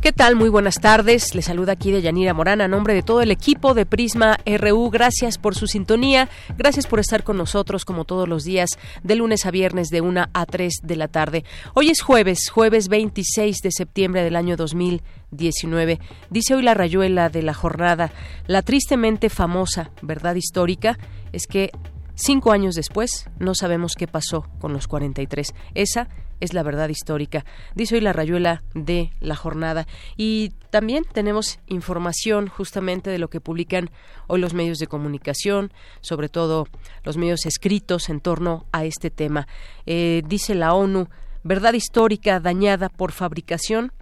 ¿Qué tal? Muy buenas tardes. Les saluda aquí de Yanira Morán a nombre de todo el equipo de Prisma RU. Gracias por su sintonía. Gracias por estar con nosotros como todos los días de lunes a viernes de 1 a 3 de la tarde. Hoy es jueves, jueves 26 de septiembre del año 2019. Dice hoy la rayuela de la jornada, la tristemente famosa verdad histórica es que cinco años después no sabemos qué pasó con los 43. Esa es la verdad histórica. Dice hoy la rayuela de la jornada. Y también tenemos información justamente de lo que publican hoy los medios de comunicación, sobre todo los medios escritos en torno a este tema. Eh, dice la ONU, verdad histórica dañada por fabricación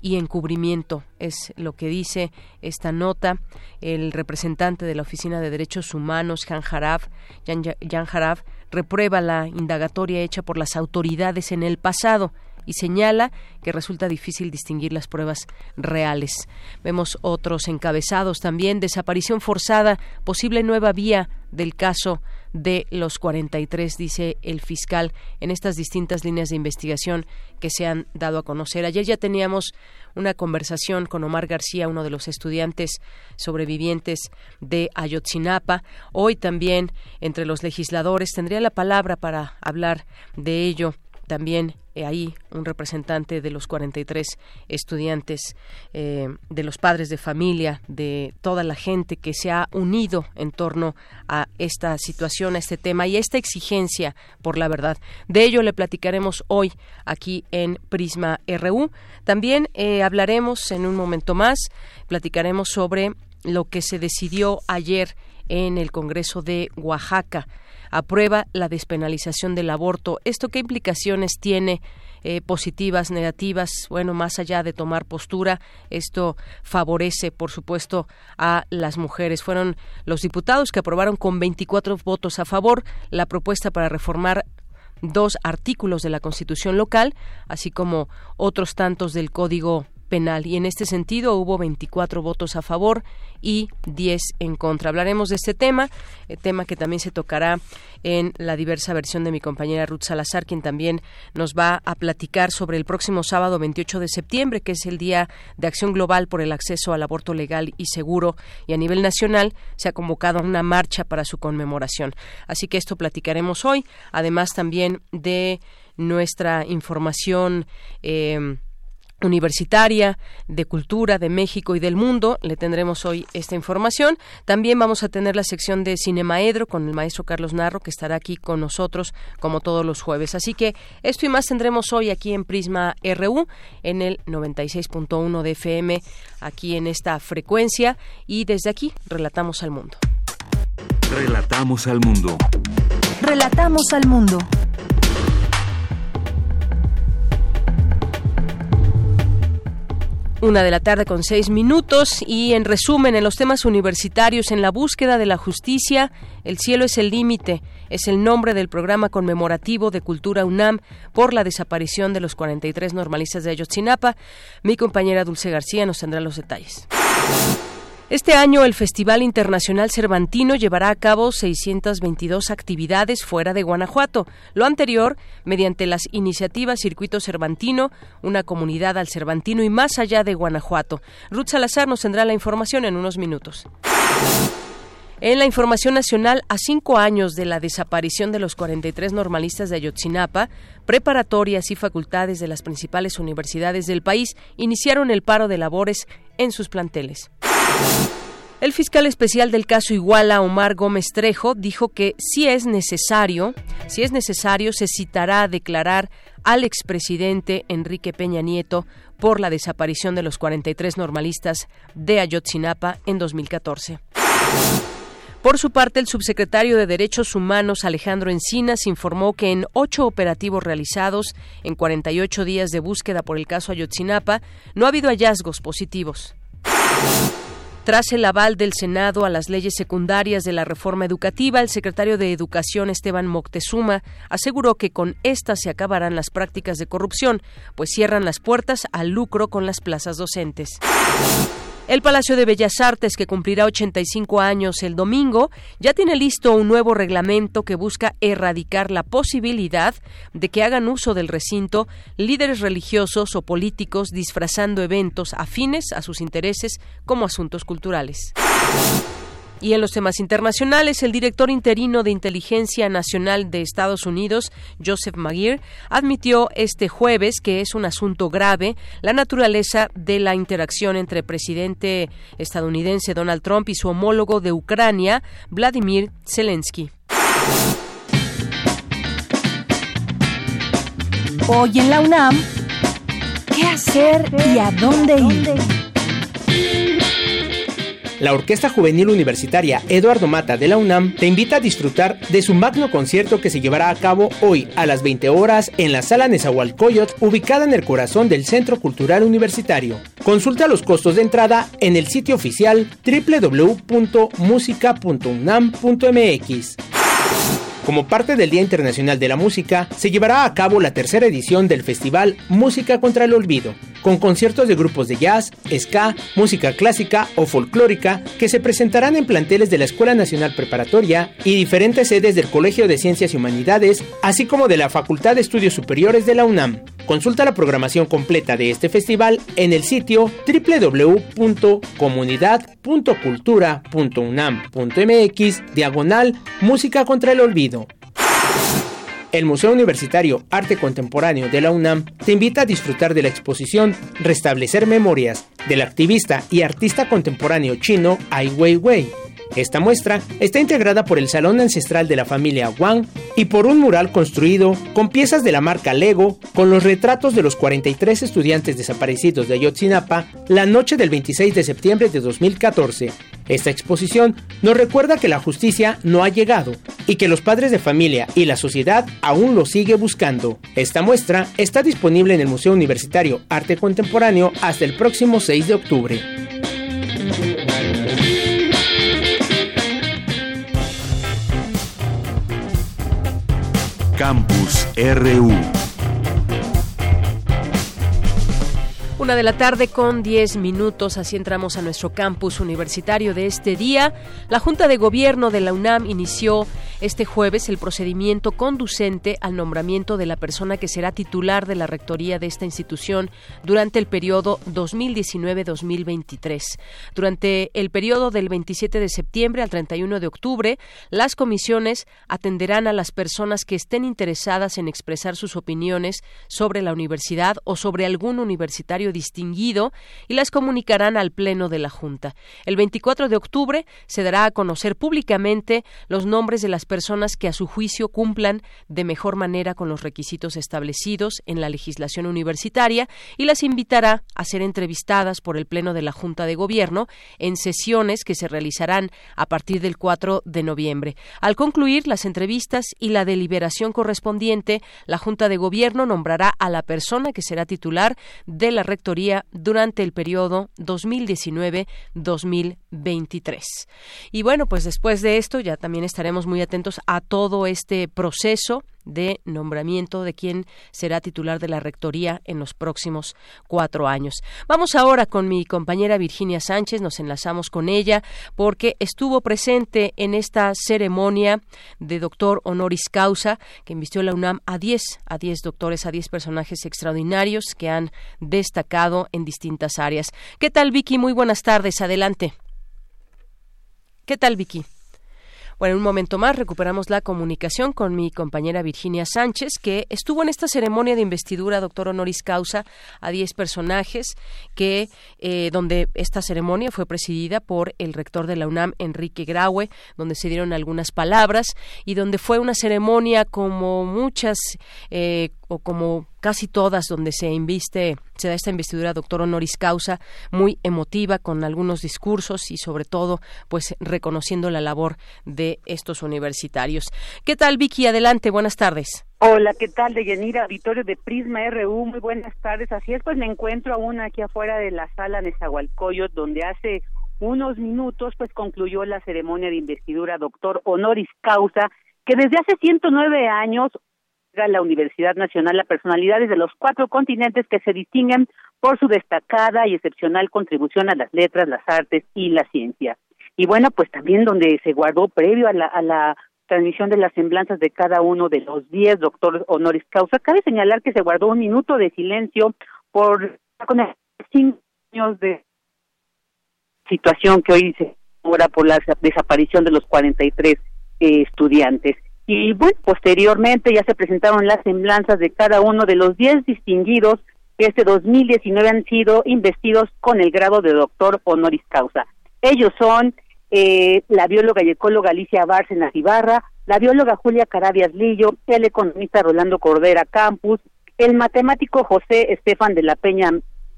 y encubrimiento es lo que dice esta nota el representante de la Oficina de Derechos Humanos Jan Haraf, Jan Haraf reprueba la indagatoria hecha por las autoridades en el pasado y señala que resulta difícil distinguir las pruebas reales. Vemos otros encabezados también, desaparición forzada, posible nueva vía del caso de los 43, dice el fiscal, en estas distintas líneas de investigación que se han dado a conocer. Ayer ya teníamos una conversación con Omar García, uno de los estudiantes sobrevivientes de Ayotzinapa. Hoy también, entre los legisladores, tendría la palabra para hablar de ello también ahí un representante de los 43 estudiantes, eh, de los padres de familia, de toda la gente que se ha unido en torno a esta situación, a este tema y a esta exigencia por la verdad. De ello le platicaremos hoy aquí en Prisma RU. También eh, hablaremos en un momento más, platicaremos sobre lo que se decidió ayer en el Congreso de Oaxaca aprueba la despenalización del aborto. ¿Esto qué implicaciones tiene? Eh, positivas, negativas, bueno, más allá de tomar postura, esto favorece, por supuesto, a las mujeres. Fueron los diputados que aprobaron con 24 votos a favor la propuesta para reformar dos artículos de la Constitución local, así como otros tantos del Código penal y en este sentido hubo 24 votos a favor y 10 en contra. Hablaremos de este tema, eh, tema que también se tocará en la diversa versión de mi compañera Ruth Salazar, quien también nos va a platicar sobre el próximo sábado 28 de septiembre, que es el Día de Acción Global por el Acceso al Aborto Legal y Seguro y a nivel nacional se ha convocado una marcha para su conmemoración. Así que esto platicaremos hoy, además también de nuestra información eh, universitaria de cultura de México y del mundo. Le tendremos hoy esta información. También vamos a tener la sección de Cinemaedro con el maestro Carlos Narro, que estará aquí con nosotros como todos los jueves. Así que esto y más tendremos hoy aquí en Prisma RU, en el 96.1 de FM, aquí en esta frecuencia. Y desde aquí, relatamos al mundo. Relatamos al mundo. Relatamos al mundo. Una de la tarde con seis minutos y en resumen en los temas universitarios en la búsqueda de la justicia, el cielo es el límite, es el nombre del programa conmemorativo de Cultura UNAM por la desaparición de los 43 normalistas de Ayotzinapa. Mi compañera Dulce García nos tendrá los detalles. Este año el Festival Internacional Cervantino llevará a cabo 622 actividades fuera de Guanajuato. Lo anterior, mediante las iniciativas Circuito Cervantino, una comunidad al Cervantino y más allá de Guanajuato. Ruth Salazar nos tendrá la información en unos minutos. En la información nacional, a cinco años de la desaparición de los 43 normalistas de Ayotzinapa, preparatorias y facultades de las principales universidades del país iniciaron el paro de labores en sus planteles. El fiscal especial del caso Iguala, Omar Gómez Trejo, dijo que si es necesario, si es necesario, se citará a declarar al expresidente Enrique Peña Nieto por la desaparición de los 43 normalistas de Ayotzinapa en 2014. Por su parte, el subsecretario de Derechos Humanos, Alejandro Encinas, informó que en ocho operativos realizados en 48 días de búsqueda por el caso Ayotzinapa, no ha habido hallazgos positivos. Tras el aval del Senado a las leyes secundarias de la reforma educativa, el secretario de Educación Esteban Moctezuma aseguró que con estas se acabarán las prácticas de corrupción, pues cierran las puertas al lucro con las plazas docentes. El Palacio de Bellas Artes, que cumplirá 85 años el domingo, ya tiene listo un nuevo reglamento que busca erradicar la posibilidad de que hagan uso del recinto líderes religiosos o políticos disfrazando eventos afines a sus intereses como asuntos culturales. Y en los temas internacionales, el director interino de Inteligencia Nacional de Estados Unidos, Joseph Maguire, admitió este jueves que es un asunto grave la naturaleza de la interacción entre el presidente estadounidense Donald Trump y su homólogo de Ucrania, Vladimir Zelensky. Hoy en la UNAM, ¿qué hacer y a dónde ir? La Orquesta Juvenil Universitaria Eduardo Mata de la UNAM te invita a disfrutar de su magno concierto que se llevará a cabo hoy a las 20 horas en la Sala Nezahualcóyotl, ubicada en el corazón del Centro Cultural Universitario. Consulta los costos de entrada en el sitio oficial www.musica.unam.mx. Como parte del Día Internacional de la Música, se llevará a cabo la tercera edición del festival Música contra el Olvido, con conciertos de grupos de jazz, ska, música clásica o folclórica que se presentarán en planteles de la Escuela Nacional Preparatoria y diferentes sedes del Colegio de Ciencias y Humanidades, así como de la Facultad de Estudios Superiores de la UNAM. Consulta la programación completa de este festival en el sitio www.comunidad.cultura.unam.mx diagonal Música contra el Olvido. El Museo Universitario Arte Contemporáneo de la UNAM te invita a disfrutar de la exposición Restablecer Memorias del activista y artista contemporáneo chino Ai Weiwei esta muestra está integrada por el Salón Ancestral de la familia Wang y por un mural construido con piezas de la marca Lego con los retratos de los 43 estudiantes desaparecidos de Ayotzinapa la noche del 26 de septiembre de 2014. Esta exposición nos recuerda que la justicia no ha llegado y que los padres de familia y la sociedad aún lo sigue buscando. Esta muestra está disponible en el Museo Universitario Arte Contemporáneo hasta el próximo 6 de octubre. Campus RU. Una de la tarde con 10 minutos, así entramos a nuestro campus universitario de este día. La Junta de Gobierno de la UNAM inició este jueves el procedimiento conducente al nombramiento de la persona que será titular de la rectoría de esta institución durante el periodo 2019-2023. Durante el periodo del 27 de septiembre al 31 de octubre, las comisiones atenderán a las personas que estén interesadas en expresar sus opiniones sobre la universidad o sobre algún universitario distinguido y las comunicarán al Pleno de la Junta. El 24 de octubre se dará a conocer públicamente los nombres de las personas que a su juicio cumplan de mejor manera con los requisitos establecidos en la legislación universitaria y las invitará a ser entrevistadas por el Pleno de la Junta de Gobierno en sesiones que se realizarán a partir del 4 de noviembre. Al concluir las entrevistas y la deliberación correspondiente, la Junta de Gobierno nombrará a la persona que será titular de la durante el periodo 2019-2023. Y bueno, pues después de esto ya también estaremos muy atentos a todo este proceso de nombramiento de quien será titular de la rectoría en los próximos cuatro años. Vamos ahora con mi compañera Virginia Sánchez, nos enlazamos con ella porque estuvo presente en esta ceremonia de doctor honoris causa que invistió la UNAM a 10, a 10 doctores, a 10 personajes extraordinarios que han destacado en distintas áreas. ¿Qué tal Vicky? Muy buenas tardes, adelante. ¿Qué tal Vicky? Bueno, en un momento más recuperamos la comunicación con mi compañera Virginia Sánchez, que estuvo en esta ceremonia de investidura, doctor honoris causa, a 10 personajes, que eh, donde esta ceremonia fue presidida por el rector de la UNAM, Enrique Graue, donde se dieron algunas palabras y donde fue una ceremonia como muchas, eh, o como casi todas donde se inviste, se da esta investidura doctor honoris causa, muy emotiva con algunos discursos y sobre todo pues reconociendo la labor de estos universitarios. ¿Qué tal Vicky? Adelante, buenas tardes. Hola, ¿qué tal? De Yanira, auditorio de Prisma RU, muy buenas tardes. Así es, pues me encuentro aún aquí afuera de la sala Nezahualcóyotl, donde hace unos minutos pues concluyó la ceremonia de investidura doctor honoris causa, que desde hace 109 años la Universidad Nacional a personalidades de los cuatro continentes que se distinguen por su destacada y excepcional contribución a las letras, las artes y la ciencia. Y bueno, pues también donde se guardó previo a la, transmisión de las semblanzas de cada uno de los diez doctores honoris causa, cabe señalar que se guardó un minuto de silencio por con cinco años de situación que hoy se ahora por la desaparición de los 43 eh, estudiantes. Y bueno, posteriormente ya se presentaron las semblanzas de cada uno de los 10 distinguidos que este 2019 han sido investidos con el grado de doctor honoris causa. Ellos son eh, la bióloga y ecóloga Alicia Bárcenas Ibarra, la bióloga Julia Carabias Lillo, el economista Rolando Cordera Campus, el matemático José Estefan de la Peña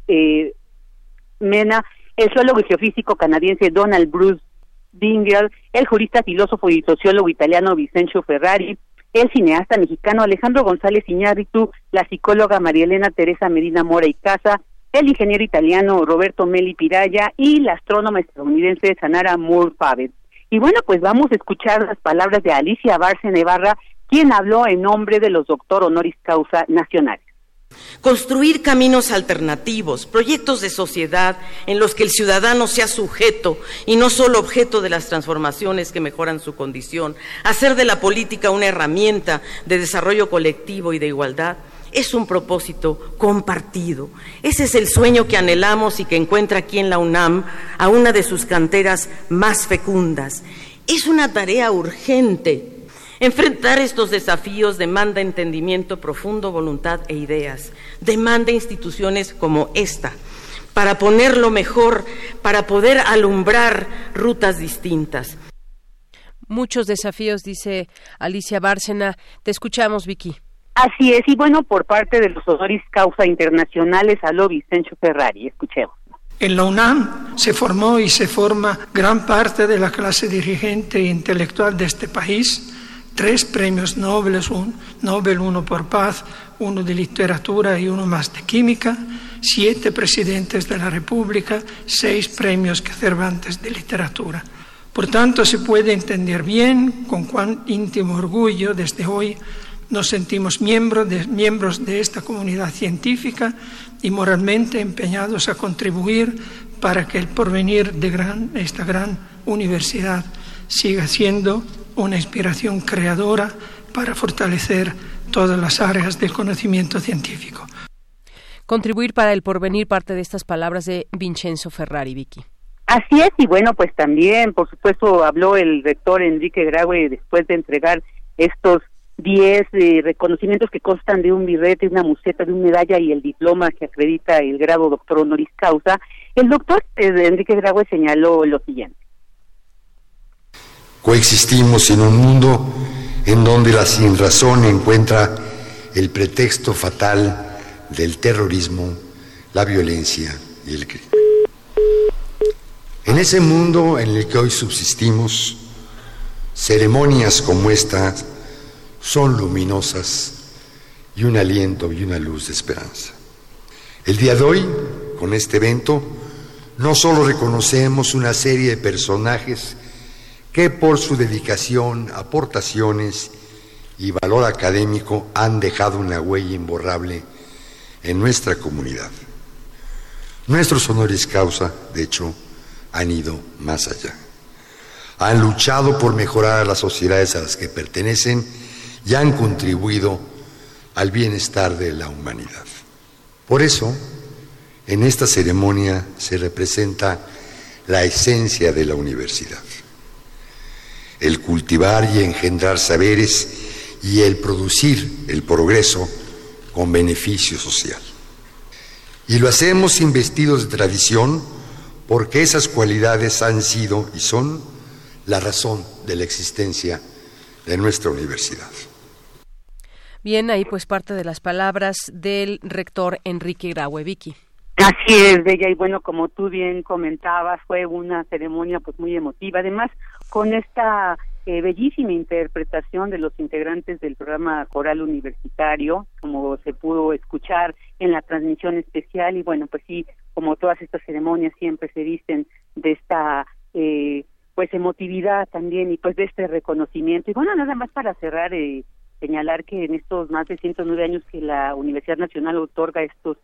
eh, Mena, el zoólogo y geofísico canadiense Donald Bruce Dinger, el jurista, filósofo y sociólogo italiano Vicencio Ferrari, el cineasta mexicano Alejandro González Iñárritu, la psicóloga María Elena Teresa Medina Mora y Casa, el ingeniero italiano Roberto Meli Piraya y la astrónoma estadounidense Sanara Moore Pavet. Y bueno, pues vamos a escuchar las palabras de Alicia Barce Nevarra, quien habló en nombre de los doctor honoris causa nacionales. Construir caminos alternativos, proyectos de sociedad en los que el ciudadano sea sujeto y no solo objeto de las transformaciones que mejoran su condición, hacer de la política una herramienta de desarrollo colectivo y de igualdad, es un propósito compartido. Ese es el sueño que anhelamos y que encuentra aquí en la UNAM a una de sus canteras más fecundas. Es una tarea urgente Enfrentar estos desafíos demanda entendimiento profundo, voluntad e ideas. Demanda instituciones como esta para ponerlo mejor, para poder alumbrar rutas distintas. Muchos desafíos, dice Alicia Bárcena. Te escuchamos, Vicky. Así es, y bueno, por parte de los honoris causa internacionales, a Vicencio Ferrari. Escuchemos. En la UNAM se formó y se forma gran parte de la clase dirigente e intelectual de este país tres premios Nobel, un, Nobel, uno por paz, uno de literatura y uno más de química, siete presidentes de la República, seis premios Cervantes de literatura. Por tanto, se puede entender bien con cuán íntimo orgullo desde hoy nos sentimos miembros de, miembros de esta comunidad científica y moralmente empeñados a contribuir para que el porvenir de esta gran universidad siga siendo una inspiración creadora para fortalecer todas las áreas del conocimiento científico. Contribuir para el porvenir parte de estas palabras de Vincenzo Ferrari, Vicky. Así es, y bueno, pues también, por supuesto, habló el rector Enrique Graue después de entregar estos 10 eh, reconocimientos que constan de un birrete, una museta, de una medalla y el diploma que acredita el grado doctor honoris causa. El doctor eh, Enrique Graue señaló lo siguiente. Coexistimos en un mundo en donde la sinrazón encuentra el pretexto fatal del terrorismo, la violencia y el crimen. En ese mundo en el que hoy subsistimos, ceremonias como esta son luminosas y un aliento y una luz de esperanza. El día de hoy, con este evento, no solo reconocemos una serie de personajes que por su dedicación, aportaciones y valor académico han dejado una huella imborrable en nuestra comunidad. Nuestros honores causa, de hecho, han ido más allá. Han luchado por mejorar a las sociedades a las que pertenecen y han contribuido al bienestar de la humanidad. Por eso, en esta ceremonia se representa la esencia de la universidad el cultivar y engendrar saberes y el producir el progreso con beneficio social. Y lo hacemos investidos de tradición porque esas cualidades han sido y son la razón de la existencia de nuestra universidad. Bien, ahí pues parte de las palabras del rector Enrique Graue. Así es, Bella, y bueno, como tú bien comentabas, fue una ceremonia pues muy emotiva, además con esta eh, bellísima interpretación de los integrantes del programa coral universitario, como se pudo escuchar en la transmisión especial, y bueno, pues sí, como todas estas ceremonias siempre se visten de esta eh, pues emotividad también y pues de este reconocimiento. Y bueno, nada más para cerrar, eh, señalar que en estos más de 109 años que la Universidad Nacional otorga estos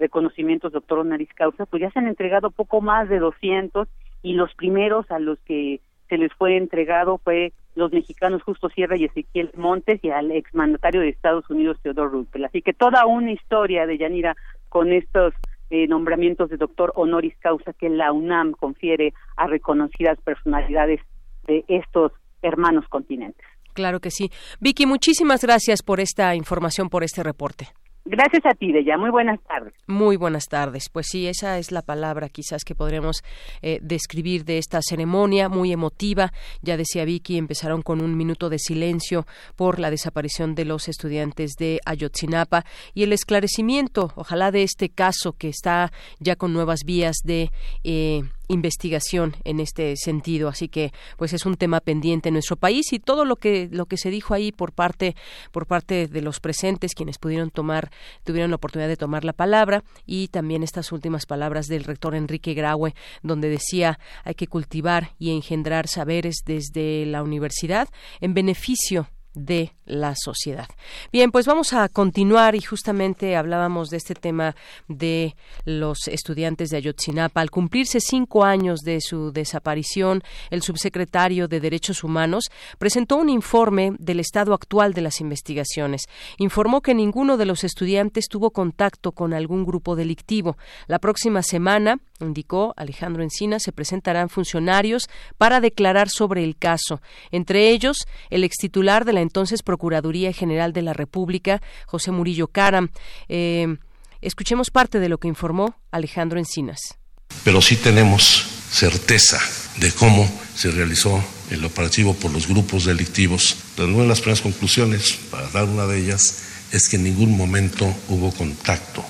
reconocimientos doctor honoris causa, pues ya se han entregado poco más de 200 y los primeros a los que se les fue entregado fue los mexicanos Justo Sierra y Ezequiel Montes y al exmandatario de Estados Unidos Theodore Roosevelt. Así que toda una historia de Yanira con estos eh, nombramientos de doctor honoris causa que la UNAM confiere a reconocidas personalidades de estos hermanos continentes. Claro que sí. Vicky, muchísimas gracias por esta información, por este reporte. Gracias a ti, Deya. Muy buenas tardes. Muy buenas tardes. Pues sí, esa es la palabra quizás que podremos eh, describir de esta ceremonia muy emotiva. Ya decía Vicky, empezaron con un minuto de silencio por la desaparición de los estudiantes de Ayotzinapa y el esclarecimiento, ojalá, de este caso que está ya con nuevas vías de eh, investigación en este sentido. Así que pues es un tema pendiente en nuestro país y todo lo que lo que se dijo ahí por parte por parte de los presentes quienes pudieron tomar tuvieron la oportunidad de tomar la palabra y también estas últimas palabras del rector Enrique Graue donde decía hay que cultivar y engendrar saberes desde la universidad en beneficio de la sociedad. Bien, pues vamos a continuar y justamente hablábamos de este tema de los estudiantes de Ayotzinapa. Al cumplirse cinco años de su desaparición, el subsecretario de Derechos Humanos presentó un informe del estado actual de las investigaciones. Informó que ninguno de los estudiantes tuvo contacto con algún grupo delictivo. La próxima semana, indicó Alejandro Encina, se presentarán funcionarios para declarar sobre el caso, entre ellos el extitular de la entonces Procuraduría General de la República, José Murillo Caram. Eh, escuchemos parte de lo que informó Alejandro Encinas. Pero sí tenemos certeza de cómo se realizó el operativo por los grupos delictivos. Una de las primeras conclusiones, para dar una de ellas, es que en ningún momento hubo contacto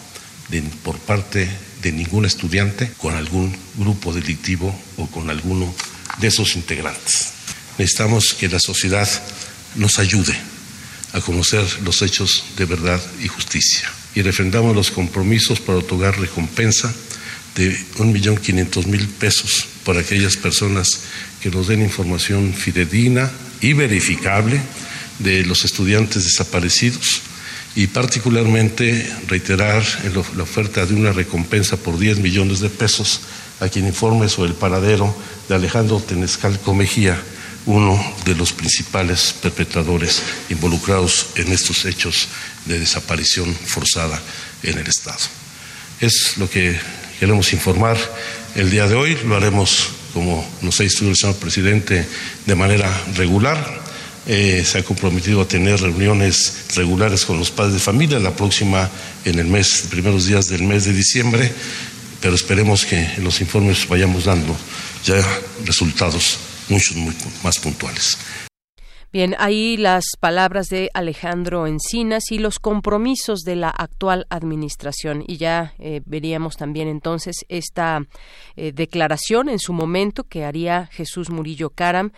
por parte de ningún estudiante con algún grupo delictivo o con alguno de esos integrantes. Necesitamos que la sociedad nos ayude a conocer los hechos de verdad y justicia y refrendamos los compromisos para otorgar recompensa de un millón quinientos mil pesos por aquellas personas que nos den información fidedigna y verificable de los estudiantes desaparecidos y particularmente reiterar la oferta de una recompensa por 10 millones de pesos a quien informe sobre el paradero de Alejandro Tenescalco Mejía, uno de los principales perpetradores involucrados en estos hechos de desaparición forzada en el Estado. Es lo que queremos informar el día de hoy, lo haremos como nos ha instruido el señor presidente de manera regular eh, se ha comprometido a tener reuniones regulares con los padres de familia, la próxima en el mes, primeros días del mes de diciembre, pero esperemos que en los informes vayamos dando ya resultados muchos muy más puntuales. Bien, ahí las palabras de Alejandro Encinas y los compromisos de la actual administración. Y ya eh, veríamos también entonces esta eh, declaración en su momento que haría Jesús Murillo Caram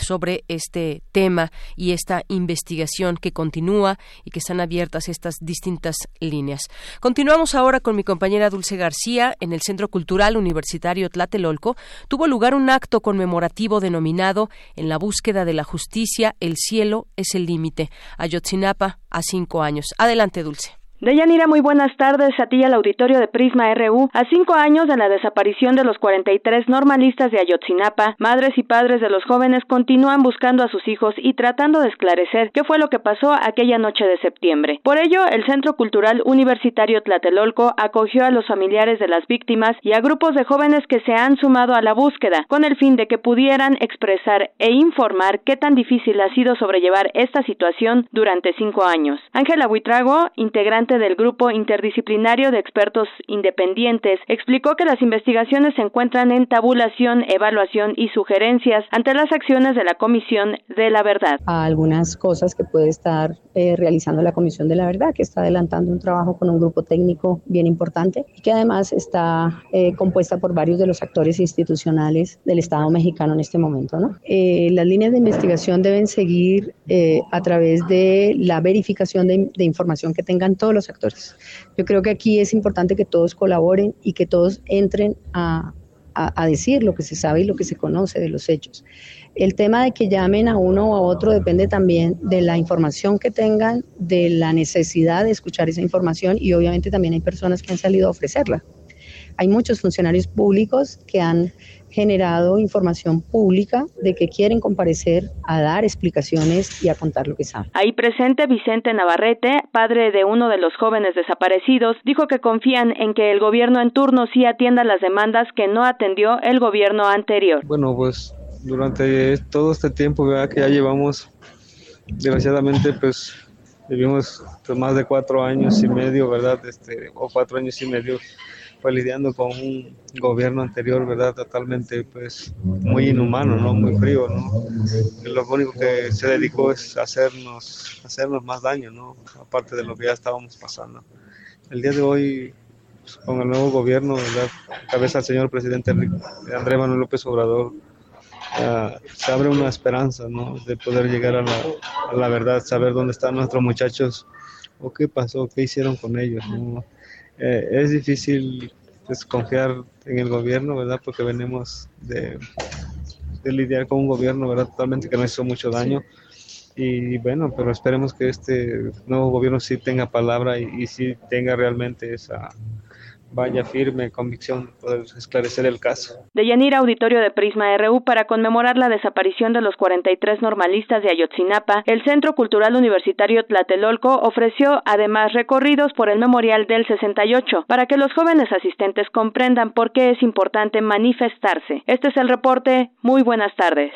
sobre este tema y esta investigación que continúa y que están abiertas estas distintas líneas. Continuamos ahora con mi compañera Dulce García en el Centro Cultural Universitario Tlatelolco. Tuvo lugar un acto conmemorativo denominado En la búsqueda de la justicia el cielo es el límite. Ayotzinapa a cinco años. Adelante, Dulce. Deyanira, muy buenas tardes a ti al auditorio de Prisma RU. A cinco años de la desaparición de los 43 normalistas de Ayotzinapa, madres y padres de los jóvenes continúan buscando a sus hijos y tratando de esclarecer qué fue lo que pasó aquella noche de septiembre. Por ello, el Centro Cultural Universitario Tlatelolco acogió a los familiares de las víctimas y a grupos de jóvenes que se han sumado a la búsqueda, con el fin de que pudieran expresar e informar qué tan difícil ha sido sobrellevar esta situación durante cinco años. Ángela Buitrago, integrante integrante del grupo interdisciplinario de expertos independientes, explicó que las investigaciones se encuentran en tabulación, evaluación y sugerencias ante las acciones de la Comisión de la Verdad. algunas cosas que puede estar eh, realizando la Comisión de la Verdad, que está adelantando un trabajo con un grupo técnico bien importante y que además está eh, compuesta por varios de los actores institucionales del Estado mexicano en este momento. ¿no? Eh, las líneas de investigación deben seguir a través de la verificación de, de información que tengan todos los actores. Yo creo que aquí es importante que todos colaboren y que todos entren a, a, decir lo que se sabe y lo que se conoce de los hechos. El tema de que llamen a uno o a otro depende también de la información que tengan, de la necesidad de escuchar esa información y obviamente también hay personas que han salido a ofrecerla. Hay muchos funcionarios públicos que han generado información pública de que quieren comparecer a dar explicaciones y a contar lo que saben. Ahí presente Vicente Navarrete, padre de uno de los jóvenes desaparecidos, dijo que confían en que el gobierno en turno sí atienda las demandas que no atendió el gobierno anterior. Bueno, pues durante todo este tiempo que ya llevamos, desgraciadamente, pues vivimos pues, más de cuatro años y medio, ¿verdad? Este, o cuatro años y medio pues lidiando con un gobierno anterior, ¿verdad? Totalmente, pues, muy inhumano, ¿no? Muy frío, ¿no? Lo único que se dedicó es hacernos, hacernos más daño, ¿no? Aparte de lo que ya estábamos pasando. El día de hoy, pues, con el nuevo gobierno, ¿verdad? Cabeza al señor presidente Andrés Manuel López Obrador, se abre una esperanza, ¿no? De poder llegar a la, a la verdad, saber dónde están nuestros muchachos o qué pasó, qué hicieron con ellos, ¿no? Eh, es difícil pues, confiar en el gobierno, ¿verdad? Porque venimos de, de, lidiar con un gobierno, ¿verdad? Totalmente que nos hizo mucho daño. Y bueno, pero esperemos que este nuevo gobierno sí tenga palabra y, y sí tenga realmente esa, vaya firme convicción poder esclarecer el caso. De Yanira Auditorio de Prisma RU para conmemorar la desaparición de los 43 normalistas de Ayotzinapa, el Centro Cultural Universitario Tlatelolco ofreció además recorridos por el Memorial del 68 para que los jóvenes asistentes comprendan por qué es importante manifestarse. Este es el reporte. Muy buenas tardes.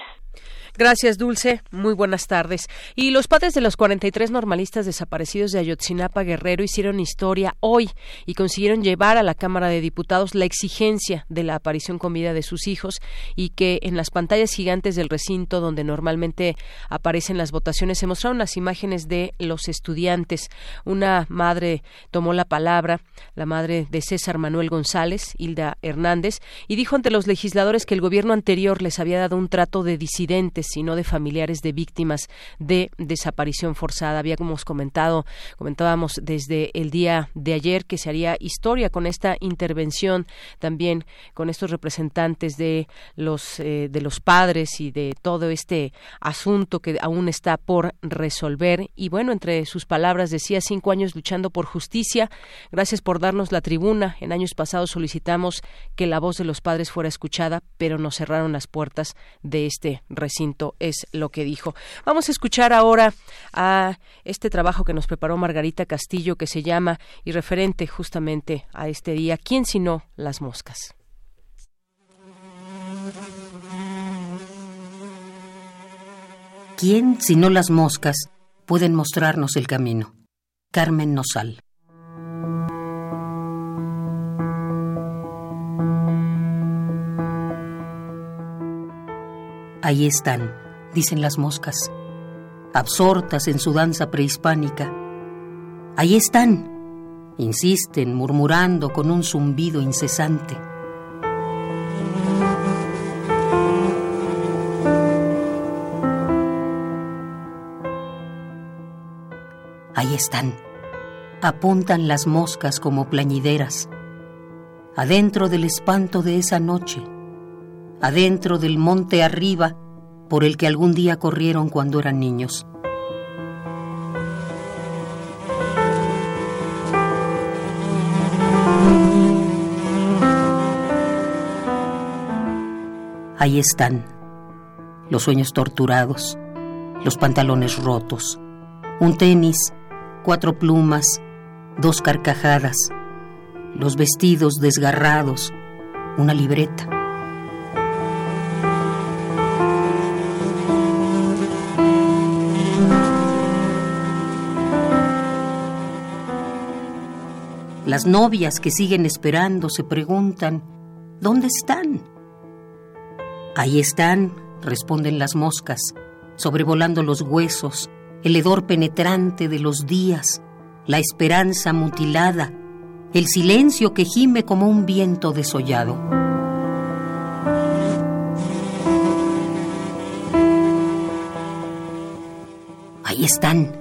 Gracias, Dulce. Muy buenas tardes. Y los padres de los 43 normalistas desaparecidos de Ayotzinapa Guerrero hicieron historia hoy y consiguieron llevar a la Cámara de Diputados la exigencia de la aparición con vida de sus hijos y que en las pantallas gigantes del recinto donde normalmente aparecen las votaciones se mostraron las imágenes de los estudiantes. Una madre tomó la palabra, la madre de César Manuel González, Hilda Hernández, y dijo ante los legisladores que el gobierno anterior les había dado un trato de disidentes sino de familiares de víctimas de desaparición forzada. Habíamos comentado, comentábamos desde el día de ayer que se haría historia con esta intervención, también con estos representantes de los eh, de los padres y de todo este asunto que aún está por resolver. Y bueno, entre sus palabras decía cinco años luchando por justicia. Gracias por darnos la tribuna. En años pasados solicitamos que la voz de los padres fuera escuchada, pero nos cerraron las puertas de este recinto es lo que dijo. Vamos a escuchar ahora a este trabajo que nos preparó Margarita Castillo que se llama y referente justamente a este día, ¿quién sino las moscas? ¿Quién, sino las moscas, pueden mostrarnos el camino? Carmen Nosal. Ahí están, dicen las moscas, absortas en su danza prehispánica. Ahí están, insisten, murmurando con un zumbido incesante. Ahí están, apuntan las moscas como plañideras, adentro del espanto de esa noche adentro del monte arriba por el que algún día corrieron cuando eran niños. Ahí están, los sueños torturados, los pantalones rotos, un tenis, cuatro plumas, dos carcajadas, los vestidos desgarrados, una libreta. Las novias que siguen esperando se preguntan, ¿dónde están? Ahí están, responden las moscas, sobrevolando los huesos, el hedor penetrante de los días, la esperanza mutilada, el silencio que gime como un viento desollado. Ahí están,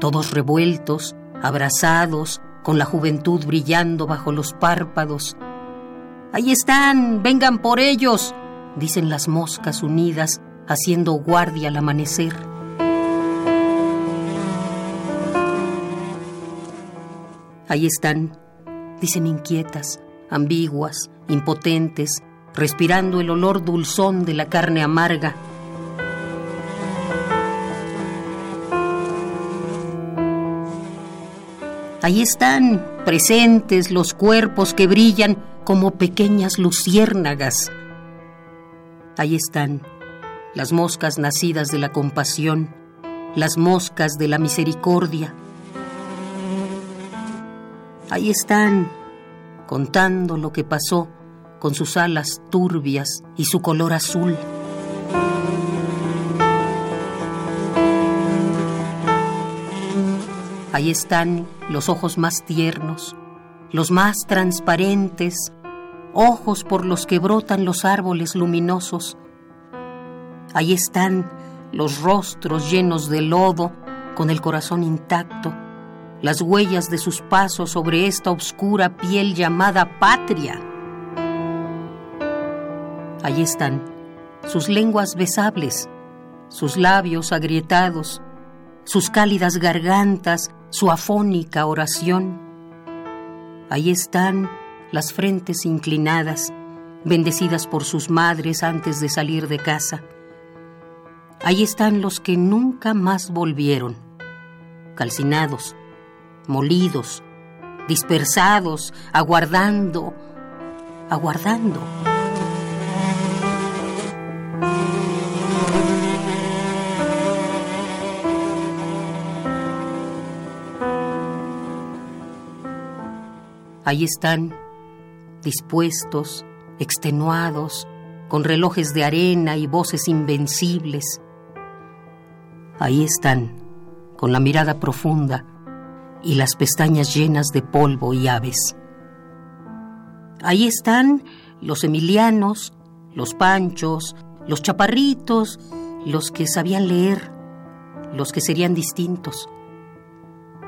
todos revueltos, abrazados, con la juventud brillando bajo los párpados. Ahí están, vengan por ellos, dicen las moscas unidas, haciendo guardia al amanecer. Ahí están, dicen inquietas, ambiguas, impotentes, respirando el olor dulzón de la carne amarga. Ahí están, presentes los cuerpos que brillan como pequeñas luciérnagas. Ahí están, las moscas nacidas de la compasión, las moscas de la misericordia. Ahí están, contando lo que pasó con sus alas turbias y su color azul. Ahí están los ojos más tiernos, los más transparentes, ojos por los que brotan los árboles luminosos. Ahí están los rostros llenos de lodo, con el corazón intacto, las huellas de sus pasos sobre esta oscura piel llamada patria. Ahí están sus lenguas besables, sus labios agrietados, sus cálidas gargantas su afónica oración. Ahí están las frentes inclinadas, bendecidas por sus madres antes de salir de casa. Ahí están los que nunca más volvieron, calcinados, molidos, dispersados, aguardando, aguardando. Ahí están, dispuestos, extenuados, con relojes de arena y voces invencibles. Ahí están, con la mirada profunda y las pestañas llenas de polvo y aves. Ahí están los emilianos, los panchos, los chaparritos, los que sabían leer, los que serían distintos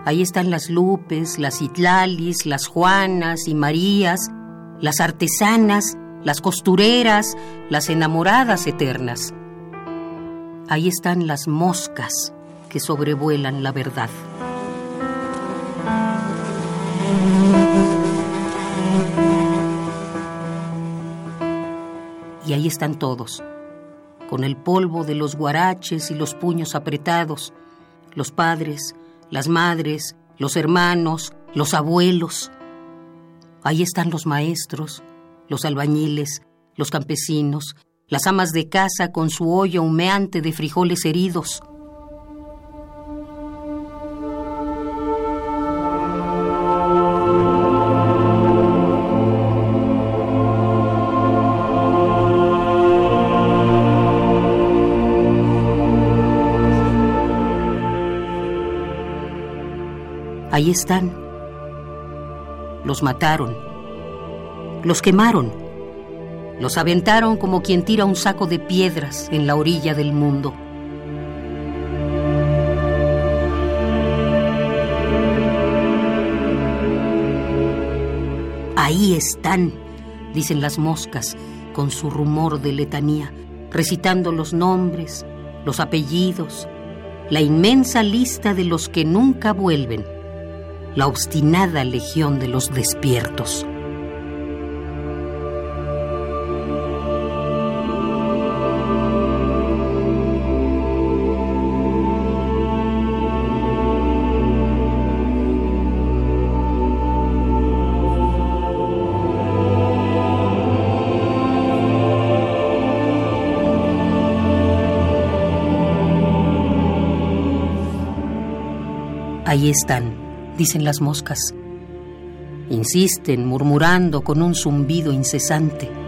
Ahí están las Lupes, las Itlalis, las Juanas y Marías, las artesanas, las costureras, las enamoradas eternas. Ahí están las moscas que sobrevuelan la verdad. Y ahí están todos, con el polvo de los guaraches y los puños apretados, los padres, las madres, los hermanos, los abuelos. Ahí están los maestros, los albañiles, los campesinos, las amas de casa con su olla humeante de frijoles heridos. Ahí están. Los mataron. Los quemaron. Los aventaron como quien tira un saco de piedras en la orilla del mundo. Ahí están, dicen las moscas, con su rumor de letanía, recitando los nombres, los apellidos, la inmensa lista de los que nunca vuelven la obstinada legión de los despiertos. Ahí están dicen las moscas, Insisten murmurando con un zumbido incesante.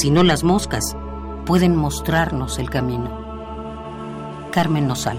¿Quién, si no las moscas, pueden mostrarnos el camino? Carmen Nosal.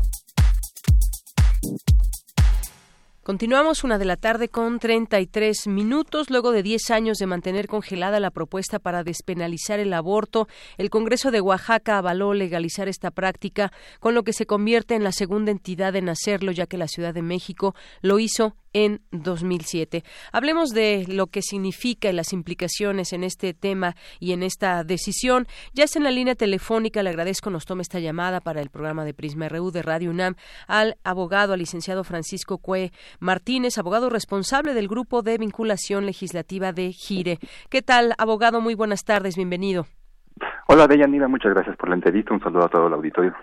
Continuamos una de la tarde con 33 minutos. Luego de 10 años de mantener congelada la propuesta para despenalizar el aborto, el Congreso de Oaxaca avaló legalizar esta práctica, con lo que se convierte en la segunda entidad en hacerlo, ya que la Ciudad de México lo hizo en 2007. Hablemos de lo que significa y las implicaciones en este tema y en esta decisión. Ya está en la línea telefónica, le agradezco nos tome esta llamada para el programa de Prisma RU de Radio UNAM al abogado, al licenciado Francisco Cue Martínez, abogado responsable del Grupo de Vinculación Legislativa de GIRE. ¿Qué tal, abogado? Muy buenas tardes, bienvenido. Hola, Deyanira, muchas gracias por la entrevista. Un saludo a todo el auditorio.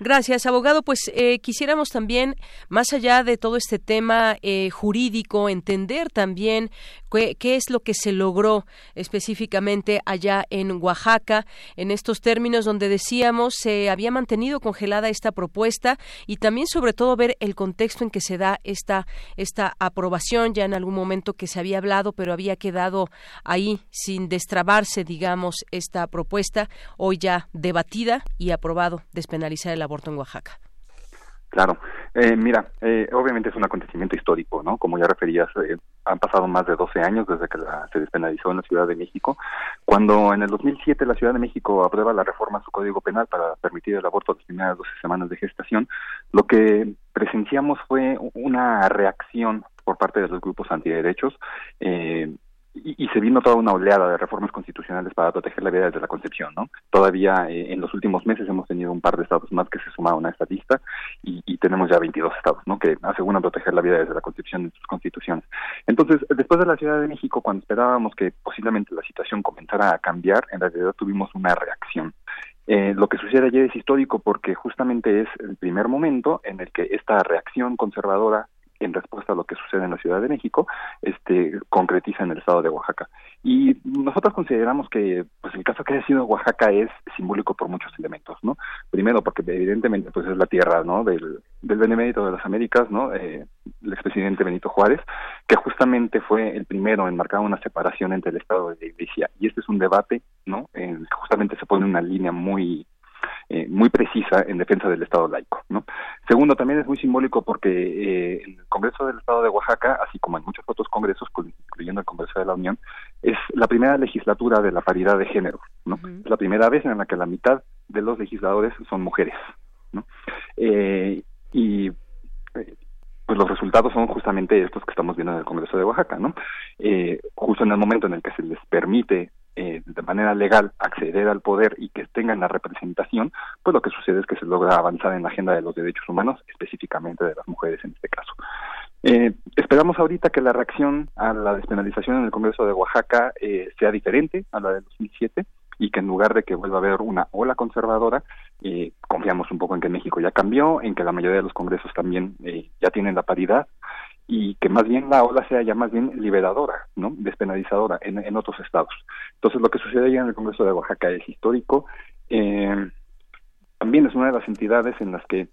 Gracias, abogado. Pues eh, quisiéramos también, más allá de todo este tema eh, jurídico, entender también qué, es lo que se logró específicamente allá en Oaxaca, en estos términos donde decíamos se había mantenido congelada esta propuesta y también sobre todo ver el contexto en que se da esta, esta aprobación, ya en algún momento que se había hablado, pero había quedado ahí sin destrabarse, digamos, esta propuesta, hoy ya debatida y aprobado despenalizar el aborto en Oaxaca. Claro, eh, mira, eh, obviamente es un acontecimiento histórico, ¿no? Como ya referías, eh, han pasado más de 12 años desde que se despenalizó en la Ciudad de México, cuando en el 2007 la Ciudad de México aprueba la reforma a su Código Penal para permitir el aborto a las primeras 12 semanas de gestación, lo que presenciamos fue una reacción por parte de los grupos antiderechos eh, y, se vino toda una oleada de reformas constitucionales para proteger la vida desde la concepción, ¿no? Todavía eh, en los últimos meses hemos tenido un par de estados más que se sumaron a esta lista y, y, tenemos ya 22 estados, ¿no? Que aseguran proteger la vida desde la concepción de sus constituciones. Entonces, después de la Ciudad de México, cuando esperábamos que posiblemente la situación comenzara a cambiar, en realidad tuvimos una reacción. Eh, lo que sucede ayer es histórico porque justamente es el primer momento en el que esta reacción conservadora en respuesta a lo que sucede en la Ciudad de México, este, concretiza en el estado de Oaxaca. Y nosotros consideramos que pues el caso que ha sido Oaxaca es simbólico por muchos elementos, ¿no? Primero porque evidentemente pues es la tierra. Del, benemérito de las Américas, ¿no? Eh, el expresidente Benito Juárez, que justamente fue el primero en marcar una separación entre el Estado y la Iglesia. Y este es un debate, ¿no? justamente se pone una línea muy eh, muy precisa en defensa del Estado laico. ¿no? Segundo, también es muy simbólico porque eh, el Congreso del Estado de Oaxaca, así como en muchos otros congresos, incluyendo el Congreso de la Unión, es la primera legislatura de la paridad de género. ¿no? Es la primera vez en la que la mitad de los legisladores son mujeres. ¿no? Eh, y pues los resultados son justamente estos que estamos viendo en el Congreso de Oaxaca, ¿no? Eh, justo en el momento en el que se les permite eh, de manera legal acceder al poder y que tengan la representación, pues lo que sucede es que se logra avanzar en la agenda de los derechos humanos, específicamente de las mujeres en este caso. Eh, esperamos ahorita que la reacción a la despenalización en el Congreso de Oaxaca eh, sea diferente a la del 2007 y que en lugar de que vuelva a haber una ola conservadora, eh, confiamos un poco en que México ya cambió, en que la mayoría de los congresos también eh, ya tienen la paridad y que más bien la ola sea ya más bien liberadora, ¿no? despenalizadora en, otros estados. Entonces lo que sucede allá en el Congreso de Oaxaca es histórico. Eh, también es una de las entidades en las que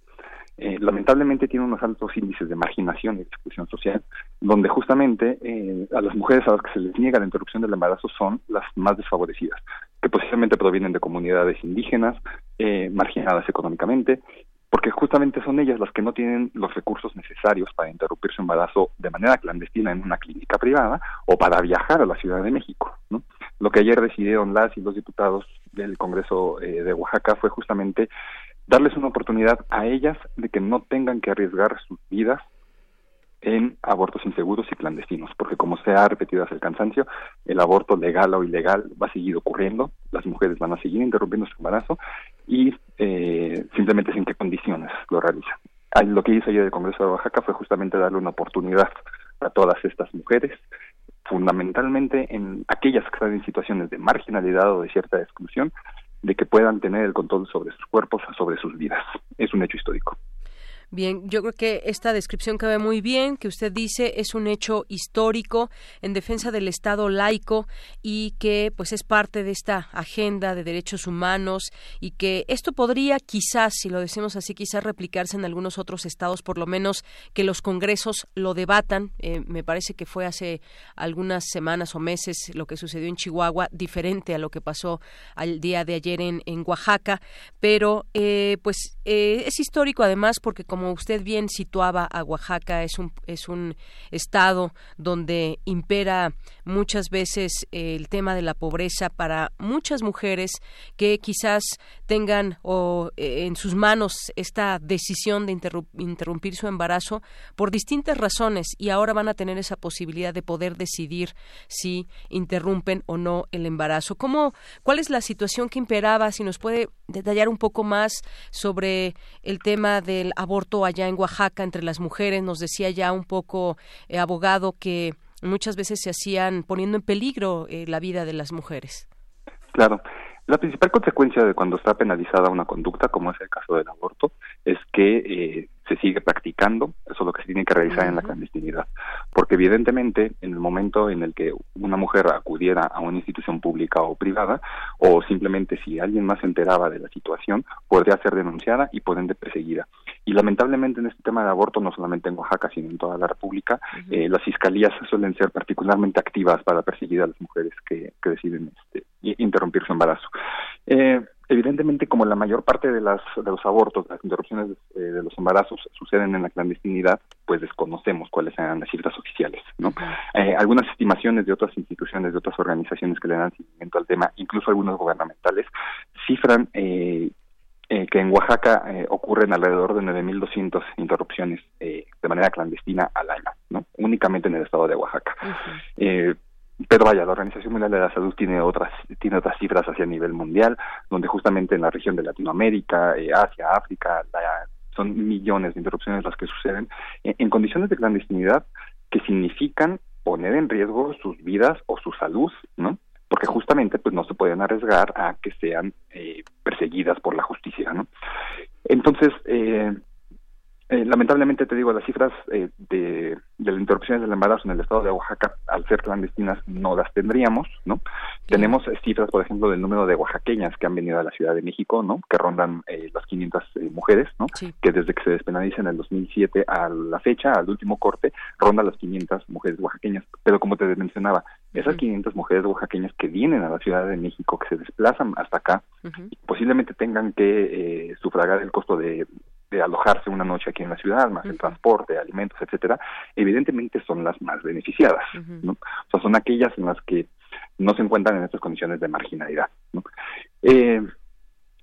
eh, lamentablemente tiene unos altos índices de marginación y exclusión social, donde justamente eh, a las mujeres a las que se les niega la interrupción del embarazo son las más desfavorecidas, que posiblemente provienen de comunidades indígenas, eh, marginadas económicamente, porque justamente son ellas las que no tienen los recursos necesarios para interrumpir su embarazo de manera clandestina en una clínica privada o para viajar a la Ciudad de México. ¿no? Lo que ayer decidieron las y los diputados del Congreso de Oaxaca fue justamente darles una oportunidad a ellas de que no tengan que arriesgar sus vidas en abortos inseguros y clandestinos, porque como se ha repetido hasta el cansancio, el aborto legal o ilegal va a seguir ocurriendo, las mujeres van a seguir interrumpiendo su embarazo y eh, simplemente sin qué condiciones lo realizan. Lo que hizo ayer el Congreso de Oaxaca fue justamente darle una oportunidad a todas estas mujeres, fundamentalmente en aquellas que están en situaciones de marginalidad o de cierta exclusión, de que puedan tener el control sobre sus cuerpos, sobre sus vidas. Es un hecho histórico. Bien, yo creo que esta descripción cabe muy bien, que usted dice es un hecho histórico en defensa del Estado laico y que pues es parte de esta agenda de derechos humanos y que esto podría quizás, si lo decimos así, quizás replicarse en algunos otros estados, por lo menos que los congresos lo debatan. Eh, me parece que fue hace algunas semanas o meses lo que sucedió en Chihuahua, diferente a lo que pasó al día de ayer en, en Oaxaca, pero eh, pues eh, es histórico además porque como como usted bien situaba a Oaxaca, es un, es un estado donde impera muchas veces el tema de la pobreza para muchas mujeres que quizás tengan o, eh, en sus manos esta decisión de interrumpir su embarazo por distintas razones y ahora van a tener esa posibilidad de poder decidir si interrumpen o no el embarazo. ¿Cómo, ¿Cuál es la situación que imperaba? Si nos puede detallar un poco más sobre el tema del aborto allá en Oaxaca entre las mujeres. Nos decía ya un poco eh, abogado que muchas veces se hacían poniendo en peligro eh, la vida de las mujeres. Claro. La principal consecuencia de cuando está penalizada una conducta, como es el caso del aborto, es que eh, se sigue practicando, eso es lo que se tiene que realizar en la clandestinidad. Porque evidentemente en el momento en el que una mujer acudiera a una institución pública o privada, o simplemente si alguien más se enteraba de la situación, podría ser denunciada y por ende perseguida. Y lamentablemente en este tema de aborto, no solamente en Oaxaca, sino en toda la República, eh, las fiscalías suelen ser particularmente activas para perseguir a las mujeres que, que deciden este, interrumpir su embarazo. Eh, evidentemente como la mayor parte de las de los abortos las interrupciones eh, de los embarazos suceden en la clandestinidad pues desconocemos cuáles sean las cifras oficiales no eh, algunas estimaciones de otras instituciones de otras organizaciones que le dan seguimiento al tema incluso algunos gubernamentales cifran eh, que en Oaxaca ocurren alrededor de 9.200 interrupciones de manera clandestina al año, ¿no? Únicamente en el estado de Oaxaca pero vaya, la Organización Mundial de la Salud tiene otras tiene otras cifras hacia nivel mundial, donde justamente en la región de Latinoamérica, eh, Asia, África, son millones de interrupciones las que suceden en, condiciones de clandestinidad que significan poner en riesgo sus vidas o su salud, ¿no? Porque justamente pues no se pueden arriesgar a que sean eh, perseguidas por la justicia, ¿no? Entonces, eh, eh, lamentablemente te digo, las cifras eh, de, de las interrupciones del embarazo en el estado de Oaxaca, al ser clandestinas, no las tendríamos, ¿no? Tenemos eh, cifras, por ejemplo, del número de oaxaqueñas que han venido a la Ciudad de México, ¿no? Que rondan las 500 mujeres, ¿no? Que desde que se despenaliza en el 2007 a la fecha, al último corte, rondan las 500 mujeres oaxaqueñas. Pero como te mencionaba, esas 500 mujeres oaxaqueñas que vienen a la Ciudad de México, que se desplazan hasta acá, posiblemente tengan que sufragar el costo de de alojarse una noche aquí en la ciudad, más el transporte, alimentos, etcétera, evidentemente son las más beneficiadas, ¿no? O sea, son aquellas en las que no se encuentran en estas condiciones de marginalidad, ¿no? Eh,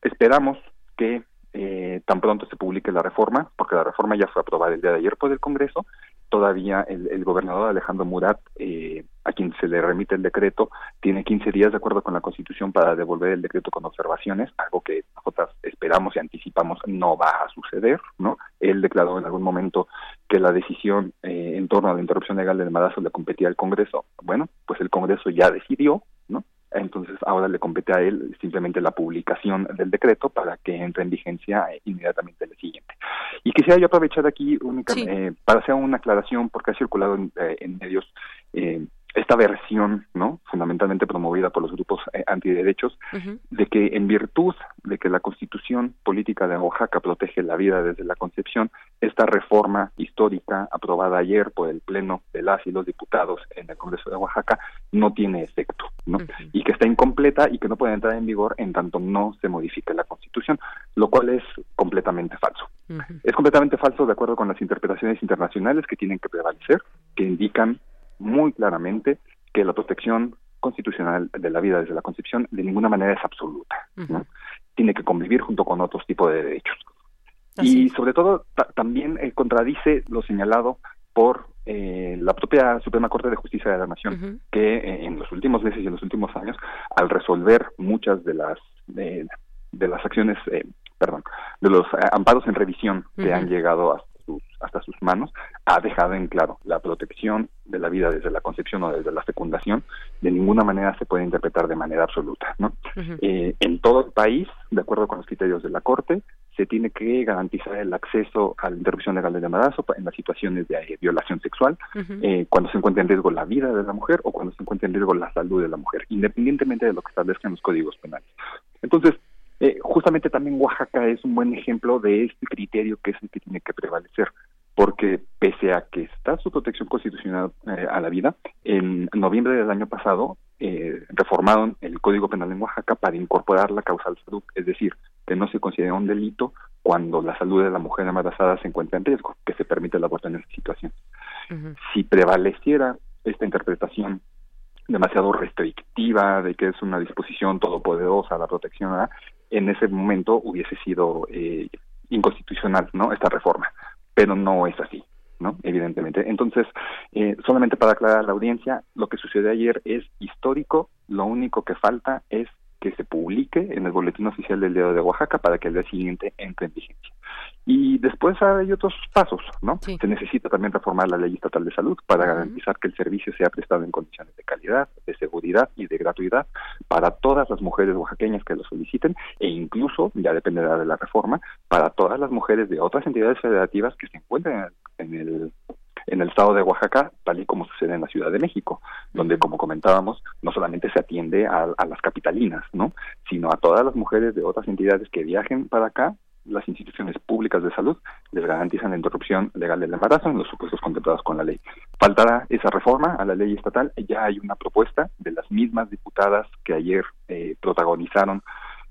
esperamos que eh, tan pronto se publique la reforma, porque la reforma ya fue aprobada el día de ayer por el Congreso, todavía el, gobernador Alejandro Murat, eh, a quien se le remite el decreto, tiene 15 días de acuerdo con la Constitución para devolver el decreto con observaciones, algo que nosotros esperamos y anticipamos no va a suceder, ¿no? Él declaró en algún momento que la decisión eh, en torno a la interrupción legal del embarazo le competía al Congreso. Bueno, pues el Congreso ya decidió, ¿no? Entonces ahora le compete a él simplemente la publicación del decreto para que entre en vigencia eh, inmediatamente el siguiente. Y quisiera yo aprovechar aquí únicamente eh, para hacer una aclaración porque ha circulado en, eh, medios esta versión, ¿no? Fundamentalmente promovida por los grupos eh, antiderechos, de que en virtud de que la Constitución política de Oaxaca protege la vida desde la concepción, esta reforma histórica aprobada ayer por el Pleno de las y los diputados en el Congreso de Oaxaca no tiene efecto, ¿no? Y que está incompleta y que no puede entrar en vigor en tanto no se modifique la Constitución, lo cual es completamente falso. Es completamente falso de acuerdo con las interpretaciones internacionales que tienen que prevalecer, que indican muy claramente que la protección constitucional de la vida desde la concepción de ninguna manera es absoluta. Tiene que convivir junto con otros tipos de derechos. y sobre todo también eh, contradice lo señalado por eh, la propia Suprema Corte de Justicia de la Nación, que eh, en los últimos meses y en los últimos años, al resolver muchas de las de las acciones, perdón, de los amparos en revisión que han llegado a hasta sus manos, ha dejado en claro la protección de la vida desde la concepción o desde la fecundación, de ninguna manera se puede interpretar de manera absoluta. ¿no? Eh, en todo el país, de acuerdo con los criterios de la Corte, se tiene que garantizar el acceso a la interrupción legal del embarazo en las situaciones de eh, violación sexual, eh, cuando se encuentra en riesgo la vida de la mujer o cuando se encuentra en riesgo la salud de la mujer, independientemente de lo que establezcan los códigos penales. Entonces, eh, justamente también Oaxaca es un buen ejemplo de este criterio que es el que tiene que prevalecer, porque pese a que está su protección constitucional eh, a la vida, en noviembre del año pasado eh, reformaron el Código Penal en Oaxaca para incorporar la causal salud, es decir, que no se considera un delito cuando la salud de la mujer embarazada se encuentra en riesgo, que se permite el aborto en esa situación. Si prevaleciera esta interpretación demasiado restrictiva, de que es una disposición todopoderosa la protección, en ese momento hubiese sido eh, inconstitucional, ¿no? Esta reforma, pero no es así, ¿no? Evidentemente. Entonces, eh, solamente para aclarar a la audiencia, lo que sucedió ayer es histórico, lo único que falta es que se publique en el boletín oficial del Diario de Oaxaca para que el día siguiente entre en vigencia. Y después hay otros pasos, ¿no? Se necesita también reformar la ley estatal de salud para garantizar que el servicio sea prestado en condiciones de calidad, de seguridad y de gratuidad para todas las mujeres oaxaqueñas que lo soliciten e incluso, ya dependerá de la reforma, para todas las mujeres de otras entidades federativas que se encuentren en el en el estado de Oaxaca, tal y como sucede en la Ciudad de México, donde, como comentábamos, no solamente se atiende a, a, las capitalinas, ¿no? sino a todas las mujeres de otras entidades que viajen para acá las instituciones públicas de salud les garantizan la interrupción legal del embarazo en los supuestos contemplados con la ley. Faltará esa reforma a la ley estatal. Ya hay una propuesta de las mismas diputadas que ayer eh, protagonizaron,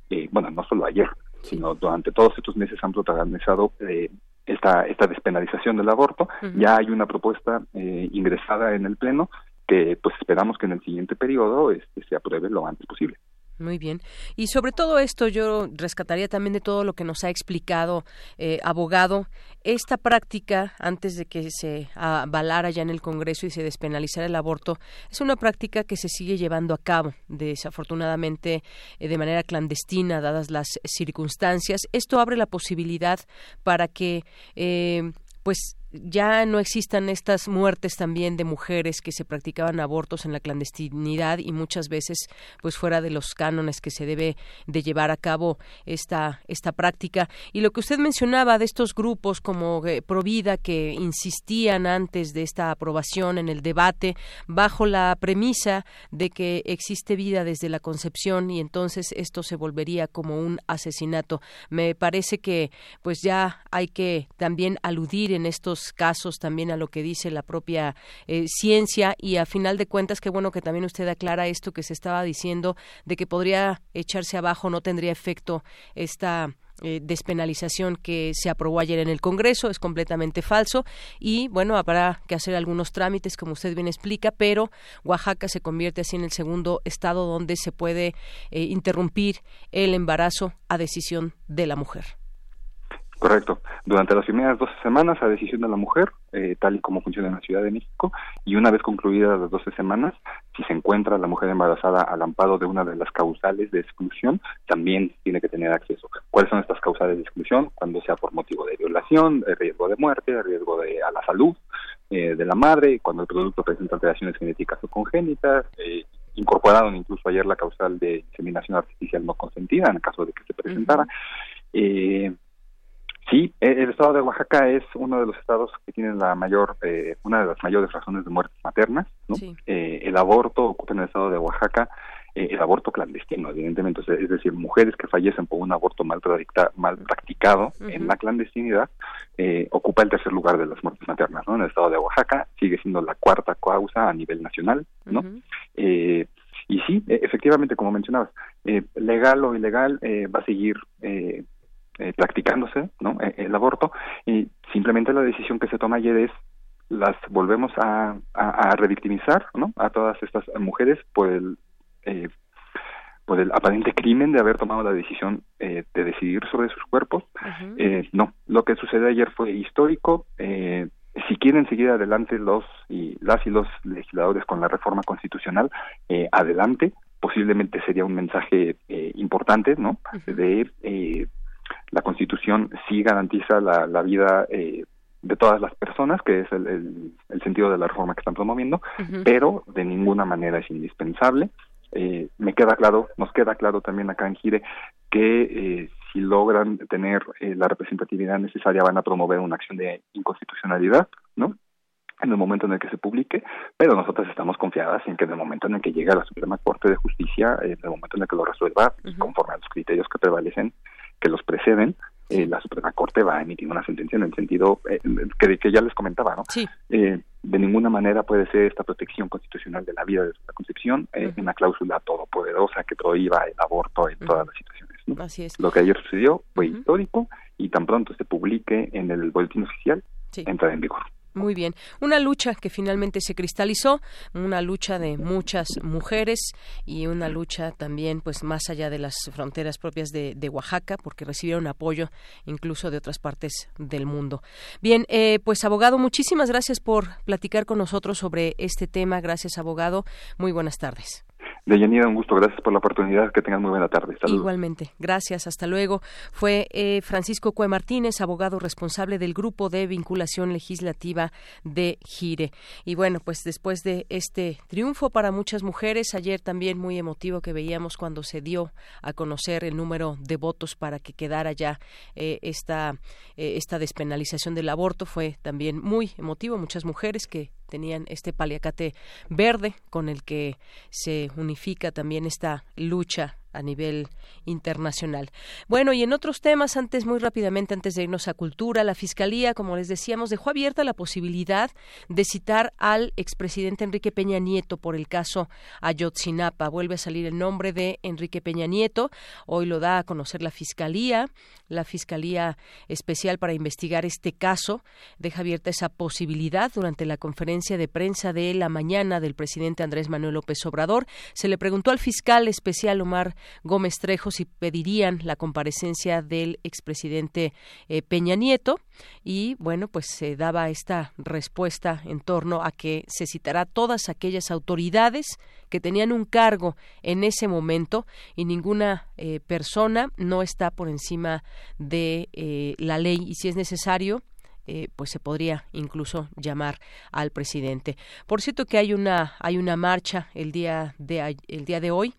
eh, bueno, no solo ayer, sino durante todos estos meses han protagonizado eh, esta, esta despenalización del aborto. Ya hay una propuesta ingresada en el Pleno que pues esperamos que en el siguiente periodo este, se apruebe lo antes posible. Muy bien. Y sobre todo esto yo rescataría también de todo lo que nos ha explicado eh, abogado, esta práctica, antes de que se avalara ya en el Congreso y se despenalizara el aborto, es una práctica que se sigue llevando a cabo, desafortunadamente eh, de manera clandestina, dadas las circunstancias. Esto abre la posibilidad para que, eh, pues, ya no existan estas muertes también de mujeres que se practicaban abortos en la clandestinidad y muchas veces pues fuera de los cánones que se debe de llevar a cabo esta esta práctica. Y lo que usted mencionaba de estos grupos como eh, Provida que insistían antes de esta aprobación en el debate bajo la premisa de que existe vida desde la concepción y entonces esto se volvería como un asesinato. Me parece que pues ya hay que también aludir en estos casos también a lo que dice la propia eh, ciencia y a final de cuentas qué bueno que también usted aclara esto que se estaba diciendo de que podría echarse abajo no tendría efecto esta eh, despenalización que se aprobó ayer en el Congreso es completamente falso y bueno habrá que hacer algunos trámites como usted bien explica pero Oaxaca se convierte así en el segundo estado donde se puede eh, interrumpir el embarazo a decisión de la mujer. Correcto. Durante las primeras 12 semanas a decisión de la mujer, eh, tal y como funciona en la Ciudad de México, y una vez concluidas las 12 semanas, si se encuentra la mujer embarazada al amparo de una de las causales de exclusión, también tiene que tener acceso. ¿Cuáles son estas causales de exclusión? Cuando sea por motivo de violación, de riesgo de muerte, de riesgo de, a la salud eh, de la madre, cuando el producto presenta alteraciones genéticas o congénitas, eh, incorporaron incluso ayer la causal de inseminación artificial no consentida en el caso de que se presentara. eh, Sí, e, el estado de Oaxaca es uno de los estados que tienen la mayor, eh, una de las mayores razones de muertes maternas. ¿no? Eh, el aborto ocupa en el estado de Oaxaca eh, el aborto clandestino, evidentemente, es decir, mujeres que fallecen por un aborto mal, mal practicado en la clandestinidad, ocupa el tercer lugar de las muertes maternas. ¿no? En el estado de Oaxaca sigue siendo la cuarta causa a nivel nacional. ¿no? y sí, e, efectivamente, como mencionabas, legal o ilegal va a seguir eh, practicándose ¿no? Eh, el aborto y simplemente la decisión que se toma ayer es las volvemos a, a, revictimizar ¿no? a todas estas mujeres por el eh, por el aparente crimen de haber tomado la decisión de decidir sobre sus cuerpos no lo que sucedió ayer fue histórico si quieren seguir adelante los y las y los legisladores con la reforma constitucional adelante posiblemente sería un mensaje importante no de la Constitución sí garantiza la, la vida eh, de todas las personas, que es el, el, sentido de la reforma que están promoviendo, pero de ninguna manera es indispensable. Eh, me queda claro, nos queda claro también acá en Gire que eh, si logran tener la representatividad necesaria van a promover una acción de inconstitucionalidad, ¿no? en el momento en el que se publique, pero nosotros estamos confiadas en que en el momento en el que llegue a la Suprema Corte de Justicia, en el momento en el que lo resuelva, conforme a los criterios que prevalecen, que los preceden, eh, la Suprema Corte va a emitir una sentencia en el sentido eh, que, que, ya les comentaba, ¿no? Sí. Eh, de ninguna manera puede ser esta protección constitucional de la vida de la concepción una cláusula todopoderosa que prohíba el aborto en todas las situaciones. Así es. Lo que ayer sucedió fue histórico y tan pronto se publique en el boletín oficial, entra en vigor. Muy bien. Una lucha que finalmente se cristalizó, una lucha de muchas mujeres y una lucha también, pues, más allá de las fronteras propias de, Oaxaca, porque recibieron apoyo incluso de otras partes del mundo. Bien, eh, pues, abogado, muchísimas gracias por platicar con nosotros sobre este tema. Gracias, abogado. Muy buenas tardes. Deyanira, un gusto, gracias por la oportunidad, que tengan muy buena tarde. Igualmente, gracias, hasta luego. Fue eh, Francisco Cue Martínez, abogado responsable del Grupo de Vinculación Legislativa de Gire. Y bueno, pues después de este triunfo para muchas mujeres, ayer también muy emotivo que veíamos cuando se dio a conocer el número de votos para que quedara ya eh, esta, eh, esta despenalización del aborto, fue también muy emotivo, muchas mujeres que tenían este paliacate verde con el que se unifica también esta lucha a nivel internacional. Bueno, y en otros temas, antes, muy rápidamente, antes de irnos a cultura, la Fiscalía, como les decíamos, dejó abierta la posibilidad de citar al expresidente Enrique Peña Nieto por el caso Ayotzinapa. Vuelve a salir el nombre de Enrique Peña Nieto. Hoy lo da a conocer la Fiscalía, la Fiscalía Especial para investigar este caso. Deja abierta esa posibilidad durante la conferencia de prensa de la mañana del presidente Andrés Manuel López Obrador. Se le preguntó al fiscal especial Omar Gómez Trejo si pedirían la comparecencia del expresidente eh, Peña Nieto y bueno, pues se daba esta respuesta en torno a que se citará todas aquellas autoridades que tenían un cargo en ese momento y ninguna eh, persona no está por encima de eh, la ley y si es necesario pues se podría incluso llamar al presidente. Por cierto que hay una hay una marcha el día de el día de hoy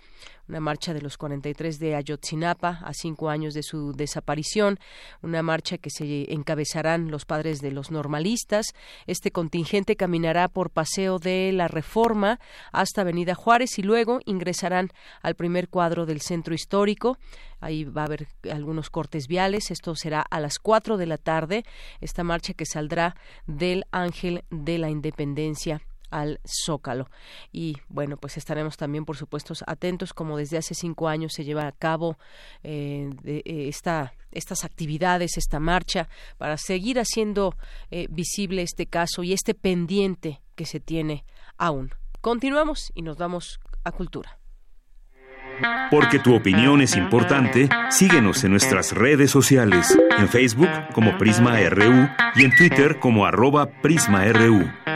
una marcha de los 43 de Ayotzinapa a cinco años de su desaparición, una marcha que se encabezarán los padres de los normalistas. Este contingente caminará por Paseo de la Reforma hasta Avenida Juárez y luego ingresarán al primer cuadro del centro histórico. Ahí va a haber algunos cortes viales. Esto será a las cuatro de la tarde. Esta marcha que saldrá del Ángel de la Independencia al Zócalo. Y bueno, pues estaremos también, por supuesto, atentos, como desde hace cinco años se lleva a cabo eh, eh, esta, estas actividades, esta marcha, para seguir haciendo eh, visible este caso y este pendiente que se tiene aún. Continuamos y nos vamos a Cultura. Porque tu opinión es importante, síguenos en nuestras redes sociales, en Facebook como Prisma RU y en Twitter como arroba PrismaRU.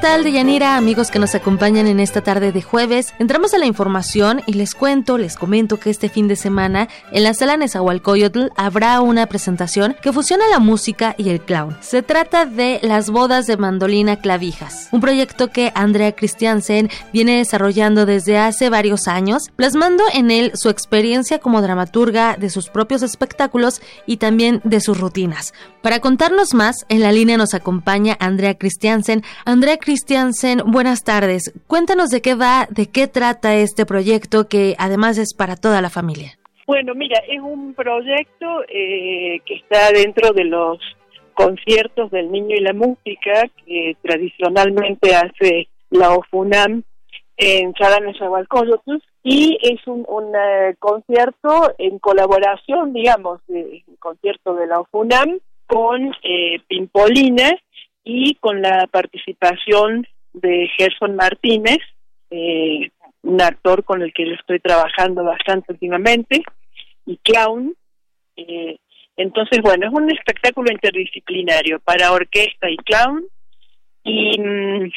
Tal, Deyanira, amigos que nos acompañan en esta tarde de jueves? Entramos a la información y les cuento, les comento que este fin de semana en la sala Nezahualcóyotl habrá una presentación que fusiona la música y el clown. Se trata de Las bodas de mandolina clavijas, un proyecto que Andrea Christiansen viene desarrollando desde hace varios años, plasmando en él su experiencia como dramaturga de sus propios espectáculos y también de sus rutinas. Para contarnos más, en la línea nos acompaña Andrea Christiansen. Andrea Christiansen, buenas tardes. Cuéntanos de qué va, de qué trata este proyecto que además es para toda la familia. Bueno, mira, es un proyecto eh, que está dentro de los conciertos del niño y la música que tradicionalmente hace la OFUNAM en Charanezahualcoyotl y es un, eh, concierto en colaboración, digamos, el concierto de la OFUNAM con eh, y con la participación de Gerson Martínez, eh, un actor con el que yo estoy trabajando bastante últimamente, y clown. Eh, entonces, bueno, es un espectáculo interdisciplinario para orquesta y clown. Y mm,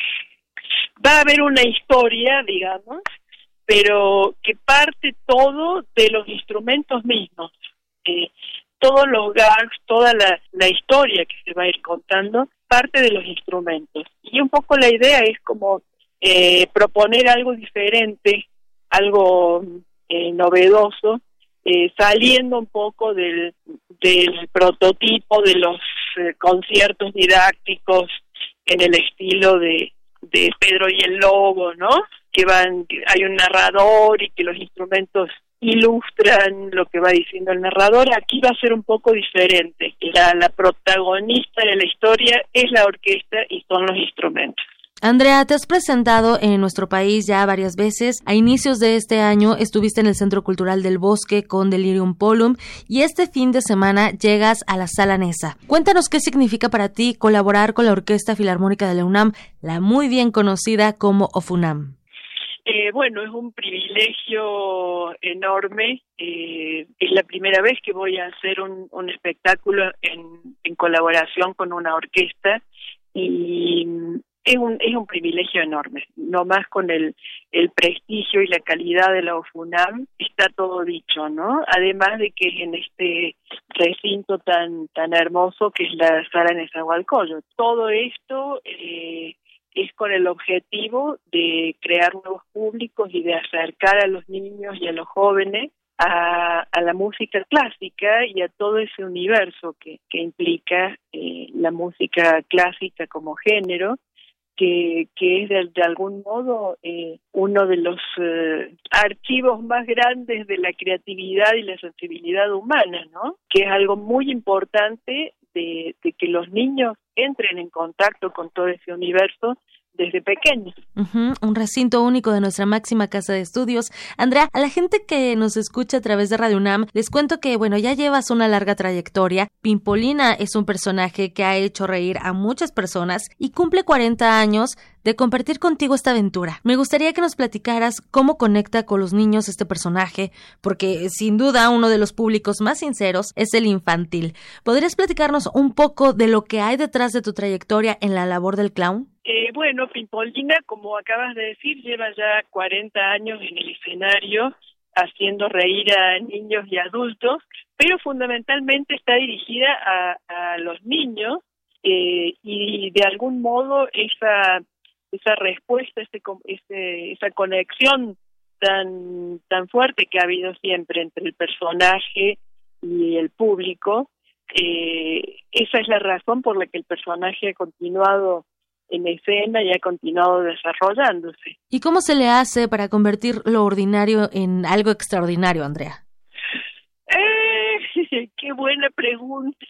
va a haber una historia, digamos, pero que parte todo de los instrumentos mismos. Eh, todos los gags, toda la, historia que se va a ir contando, parte de los instrumentos. Y un poco la idea es como eh, proponer algo diferente, algo eh, novedoso, eh, saliendo un poco del, del prototipo de los conciertos didácticos en el estilo de, de Pedro y el Lobo, ¿no? Que van, hay un narrador y que los instrumentos ilustran lo que va diciendo el narrador. Aquí va a ser un poco diferente. La, protagonista de la historia es la orquesta y son los instrumentos. Andrea, te has presentado en nuestro país ya varias veces. A inicios de este año estuviste en el Centro Cultural del Bosque con Delirium Polum y este fin de semana llegas a la Sala Nesa. Cuéntanos qué significa para ti colaborar con la Orquesta Filarmónica de la UNAM, la muy bien conocida como OFUNAM. Eh, bueno, es un privilegio enorme. Eh, es la primera vez que voy a hacer un, espectáculo en, en, colaboración con una orquesta y es un, es un privilegio enorme. No más con el, el prestigio y la calidad de la OFUNAM está todo dicho, ¿no? Además de que es en este recinto tan tan hermoso que es la sala Nezahualcóyotl. Todo esto eh, es con el objetivo de crear nuevos públicos y de acercar a los niños y a los jóvenes a, la música clásica y a todo ese universo que, que implica eh, la música clásica como género, que, que es de, algún modo eh, uno de los eh, archivos más grandes de la creatividad y la sensibilidad humana, ¿no? Que es algo muy importante de, que los niños entren en contacto con todo ese universo desde pequeños. un recinto único de nuestra máxima casa de estudios. Andrea, a la gente que nos escucha a través de Radio UNAM, les cuento que, bueno, ya llevas una larga trayectoria. Pimpolina es un personaje que ha hecho reír a muchas personas y cumple 40 años de compartir contigo esta aventura. Me gustaría que nos platicaras cómo conecta con los niños este personaje, porque sin duda uno de los públicos más sinceros es el infantil. ¿Podrías platicarnos un poco de lo que hay detrás de tu trayectoria en la labor del clown? Eh, bueno, Pimpolina, como acabas de decir, lleva ya 40 años en el escenario haciendo reír a niños y adultos, pero fundamentalmente está dirigida a, los niños eh, y de algún modo esa esa respuesta, ese, ese, esa conexión tan, tan fuerte que ha habido siempre entre el personaje y el público, eh, esa es la razón por la que el personaje ha continuado en escena y ha continuado desarrollándose. ¿Y cómo se le hace para convertir lo ordinario en algo extraordinario, Andrea? Eh, qué buena pregunta.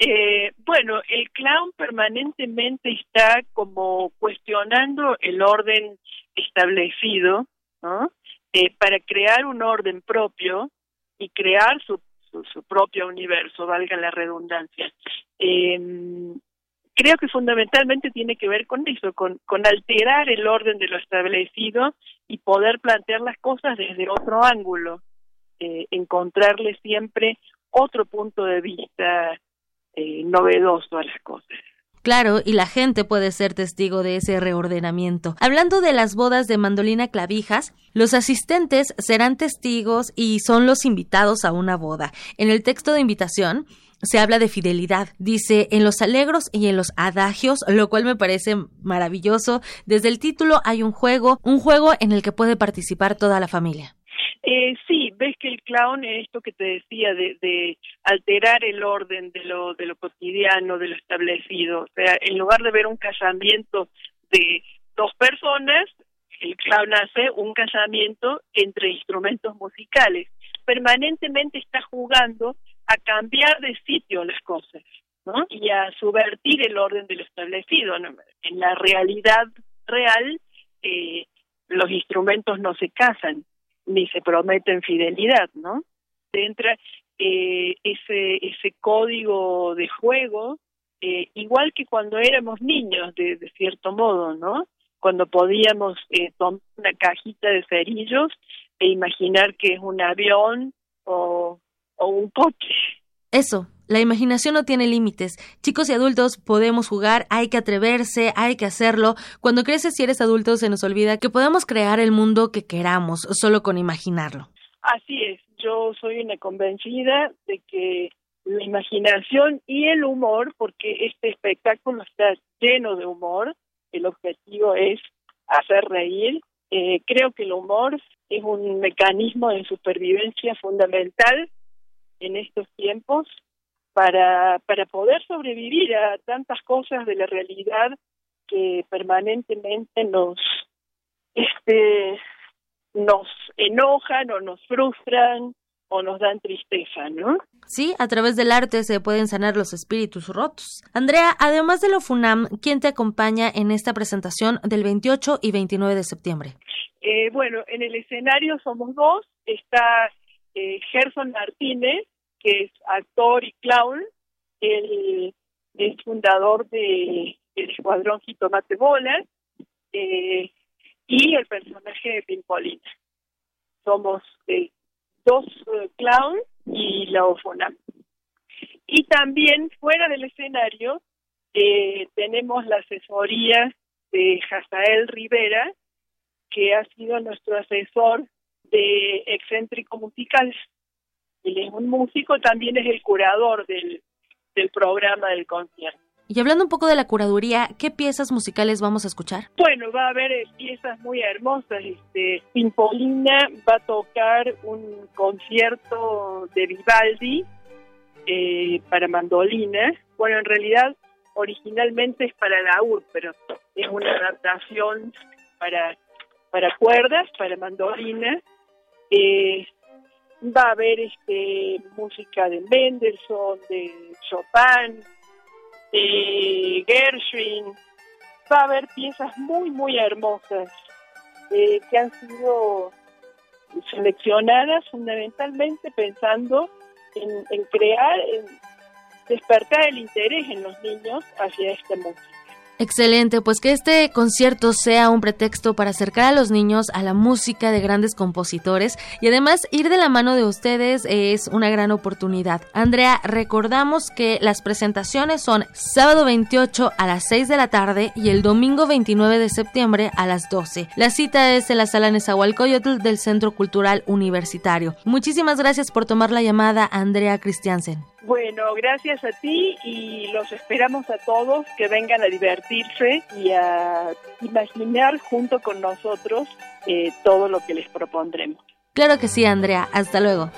Eh, bueno, el clown permanentemente está como cuestionando el orden establecido, ¿no? Eh, para crear un orden propio y crear su, su, propio universo, valga la redundancia. Eh, creo que fundamentalmente tiene que ver con eso, con, alterar el orden de lo establecido y poder plantear las cosas desde otro ángulo, eh, encontrarle siempre otro punto de vista eh, novedoso a las cosas. Claro, y la gente puede ser testigo de ese reordenamiento. Hablando de las bodas de Mandolina Clavijas, los asistentes serán testigos y son los invitados a una boda. En el texto de invitación, se habla de fidelidad. Dice en los alegros y en los adagios, lo cual me parece maravilloso. Desde el título hay un juego, un juego en el que puede participar toda la familia. Eh, sí, ves que el clown es esto que te decía de, alterar el orden de lo, de lo cotidiano, de lo establecido. O sea, en lugar de ver un casamiento de dos personas, el clown hace un casamiento entre instrumentos musicales. Permanentemente está jugando a cambiar de sitio las cosas, ¿no? Y a subvertir el orden de lo establecido. En la realidad real, eh, los instrumentos no se casan, ni se prometen fidelidad, ¿no? Entra eh, ese, ese código de juego, eh, igual que cuando éramos niños, de, cierto modo, ¿no? Cuando podíamos eh, tomar una cajita de cerillos e imaginar que es un avión o, o un coche. Eso, la imaginación no tiene límites. Chicos y adultos podemos jugar, hay que atreverse, hay que hacerlo. Cuando creces y eres adulto se nos olvida que podemos crear el mundo que queramos, solo con imaginarlo. Así es, yo soy una convencida de que la imaginación y el humor, porque este espectáculo está lleno de humor, el objetivo es hacer reír. Eh, creo que el humor es un mecanismo de supervivencia fundamental en estos tiempos para, para poder sobrevivir a tantas cosas de la realidad que permanentemente nos este nos enojan o nos frustran o nos dan tristeza, ¿no? Sí, a través del arte se pueden sanar los espíritus rotos. Andrea, además de lo FUNAM, ¿quién te acompaña en esta presentación del 28 y 29 de septiembre? Eh, bueno, en el escenario somos dos. Está eh, Gerson Martínez, que es actor y clown, él es fundador de el Escuadrón Jitomate Bola eh, y el personaje de Pimpolina. Somos eh, dos clowns y la ofona. Y también fuera del escenario tenemos la asesoría de Jazael Rivera, que ha sido nuestro asesor de excéntrico musical. Él es un músico, también es el curador del, del programa del concierto. Y hablando un poco de la curaduría, ¿qué piezas musicales vamos a escuchar? Bueno, va a haber piezas muy hermosas. Este, Pimpolina va a tocar un concierto de Vivaldi eh, para mandolina. Bueno, en realidad originalmente es para laúd, pero es una adaptación para para cuerdas, para mandolina. Eh, va a haber este música de Mendelssohn, de Chopin, de Gershwin. Va a haber piezas muy, muy hermosas eh, que han sido seleccionadas fundamentalmente pensando en, en crear, en despertar el interés en los niños hacia esta música. Excelente, pues que este concierto sea un pretexto para acercar a los niños a la música de grandes compositores y además ir de la mano de ustedes es una gran oportunidad. Andrea, recordamos que las presentaciones son sábado 28 a las 6 de la tarde y el domingo 29 de septiembre a las 12. La cita es en la sala Nezahualcóyotl del Centro Cultural Universitario. Muchísimas gracias por tomar la llamada, Andrea Christiansen. Bueno, gracias a ti y los esperamos a todos que vengan a divertirse y a imaginar junto con nosotros eh, todo lo que les propondremos. Claro que sí, Andrea. Hasta luego.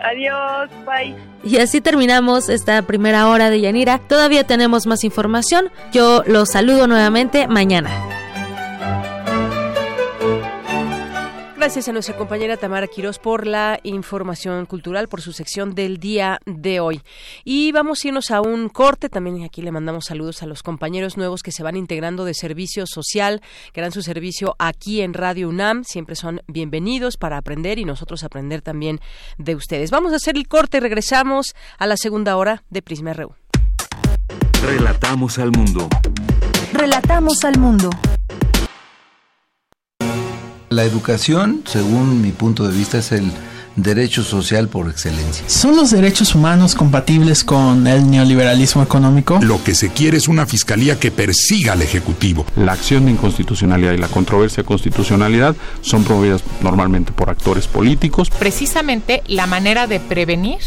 Adiós, bye. Y así terminamos esta primera hora de Yanira. Todavía tenemos más información. Yo los saludo nuevamente mañana. Gracias a nuestra compañera Tamara Quirós por la información cultural, por su sección del día de hoy. Y vamos a irnos a un corte. También aquí le mandamos saludos a los compañeros nuevos que se van integrando de servicio social, que harán su servicio aquí en Radio UNAM. Siempre son bienvenidos para aprender y nosotros aprender también de ustedes. Vamos a hacer el corte y regresamos a la segunda hora de Prisma RU. Relatamos al mundo. Relatamos al mundo. La educación, según mi punto de vista, es el derecho social por excelencia. ¿Son los derechos humanos compatibles con el neoliberalismo económico? Lo que se quiere es una fiscalía que persiga al Ejecutivo. La acción de inconstitucionalidad y la controversia de constitucionalidad son promovidas normalmente por actores políticos. Precisamente la manera de prevenir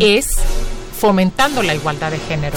es fomentando la igualdad de género.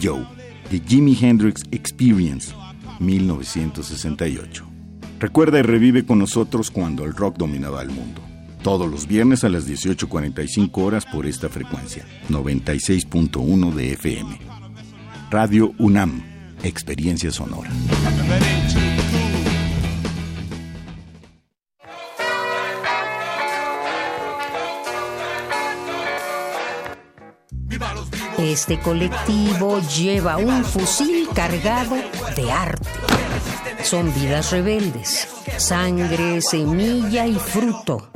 Joe, The Jimi Hendrix Experience, 1968. Recuerda y revive con nosotros cuando el rock dominaba el mundo. Todos los viernes a las 18.45 horas por esta frecuencia, 96.1 de FM. Radio UNAM, Experiencia Sonora. Este colectivo lleva un fusil cargado de arte. Son vidas rebeldes, sangre, semilla y fruto,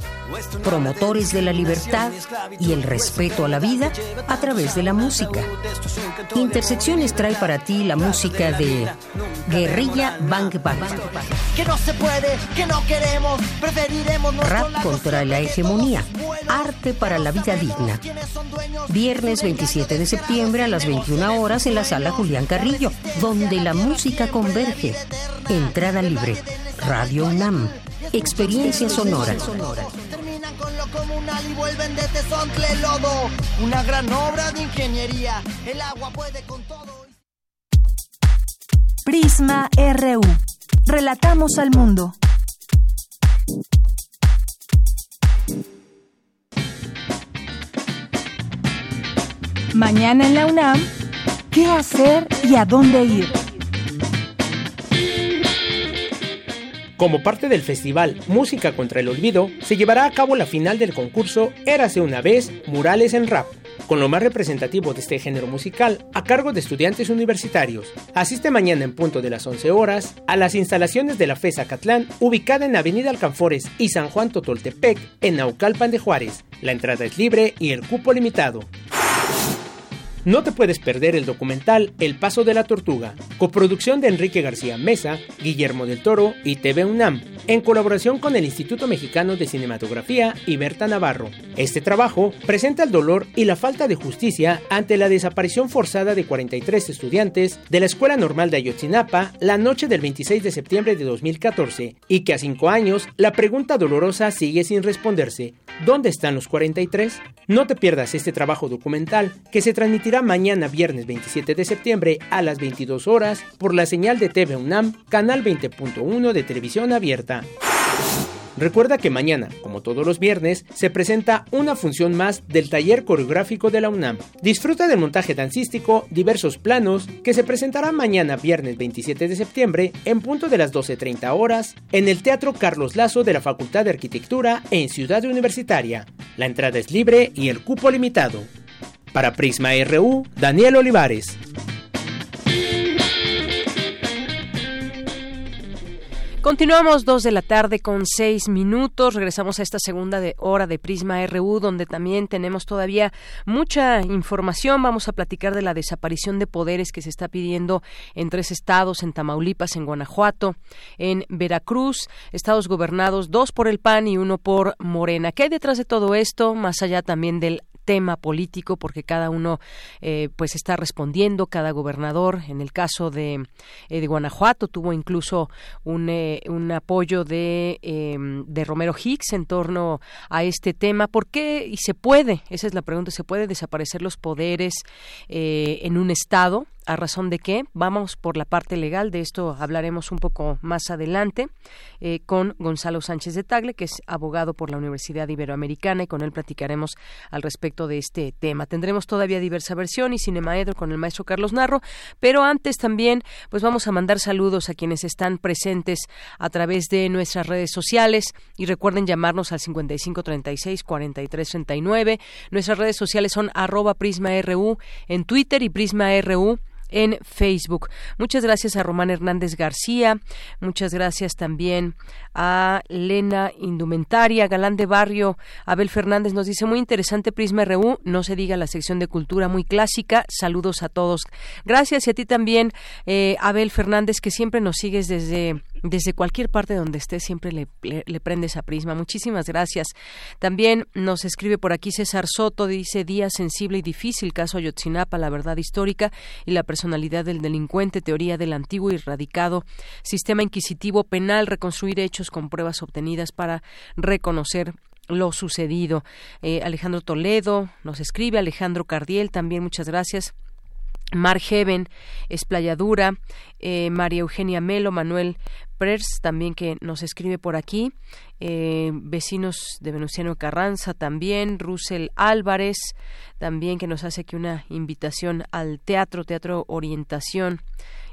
promotores de la libertad y el respeto a la vida a través de la música. Intersecciones trae para ti la música de Guerrilla Bang Bang. Que no se puede, que no queremos, preferiremos Rap contra la hegemonía. Arte para la vida digna. Viernes 27 de septiembre a las 21 horas en la sala Julián Carrillo, donde la música converge. Entrada libre. Radio UNAM. Experiencia sonora. Terminan con lo comunal y vuelven de tesontle lodo. Una gran obra de ingeniería. El agua puede con todo. Prisma RU. Relatamos al mundo. Mañana en la UNAM, ¿qué hacer y a dónde ir? Como parte del festival Música contra el Olvido, se llevará a cabo la final del concurso Érase una vez Murales en Rap, con lo más representativo de este género musical a cargo de estudiantes universitarios. Asiste mañana en punto de las 11 horas a las instalaciones de la FESA Catlán, ubicada en Avenida Alcanfores y San Juan Totoltepec, en Naucalpan de Juárez. La entrada es libre y el cupo limitado. No te puedes perder el documental El Paso de la Tortuga, coproducción de Enrique García Mesa, Guillermo del Toro y TV UNAM, en colaboración con el Instituto Mexicano de Cinematografía y Berta Navarro. Este trabajo presenta el dolor y la falta de justicia ante la desaparición forzada de 43 estudiantes de la Escuela Normal de Ayotzinapa la noche del 26 de septiembre de 2014, y que a cinco años la pregunta dolorosa sigue sin responderse. ¿Dónde están los 43? No te pierdas este trabajo documental que se transmitirá mañana viernes 27 de septiembre a las 22 horas por la señal de TV UNAM, canal 20.1 de televisión abierta. Recuerda que mañana, como todos los viernes, se presenta una función más del taller coreográfico de la UNAM. Disfruta del montaje dancístico Diversos Planos que se presentará mañana viernes 27 de septiembre en punto de las 12.30 horas en el Teatro Carlos Lazo de la Facultad de Arquitectura en Ciudad Universitaria. La entrada es libre y el cupo limitado. Para Prisma RU, Daniel Olivares. Continuamos dos de la tarde con seis minutos. Regresamos a esta segunda de hora de Prisma RU, donde también tenemos todavía mucha información. Vamos a platicar de la desaparición de poderes que se está pidiendo en tres estados, en Tamaulipas, en Guanajuato, en Veracruz, estados gobernados dos por el PAN y uno por Morena. ¿Qué hay detrás de todo esto? Más allá también del tema político porque cada uno eh, pues está respondiendo cada gobernador en el caso de, eh, de Guanajuato tuvo incluso un, eh, un apoyo de, em, de Romero Hicks en torno a este tema ¿por qué? y se puede esa es la pregunta se puede desaparecer los poderes en un estado ¿A razón de qué? Vamos por la parte legal, de esto hablaremos un poco más adelante eh, con Gonzalo Sánchez de Tagle, que es abogado por la Universidad Iberoamericana, y con él platicaremos al respecto de este tema. Tendremos todavía diversa versión y Cinemaedro con el maestro Carlos Narro, pero antes también pues vamos a mandar saludos a quienes están presentes a través de nuestras redes sociales y recuerden llamarnos al 5536 4339. Nuestras redes sociales son arroba prisma.ru en Twitter y prisma.ru en Facebook. Muchas gracias a Román Hernández García, muchas gracias también a Lena Indumentaria, Galán de Barrio, Abel Fernández nos dice muy interesante Prisma RU, no se diga la sección de cultura muy clásica, saludos a todos. Gracias y a ti también, eh, Abel Fernández, que siempre nos sigues desde desde cualquier parte donde estés, siempre le, le, prendes a Prisma. Muchísimas gracias. También nos escribe por aquí César Soto, dice día sensible y difícil, caso Ayotzinapa, la verdad histórica y la personalidad del delincuente, teoría del antiguo y radicado sistema inquisitivo penal, reconstruir hechos con pruebas obtenidas para reconocer lo sucedido. Eh, Alejandro Toledo nos escribe, Alejandro Cardiel también, muchas gracias. Mar Heaven, Esplayadura, eh, María Eugenia Melo, Manuel Prers, también que nos escribe por aquí, eh, vecinos de Venustiano Carranza también, Russell Álvarez, también que nos hace aquí una invitación al teatro, Teatro Orientación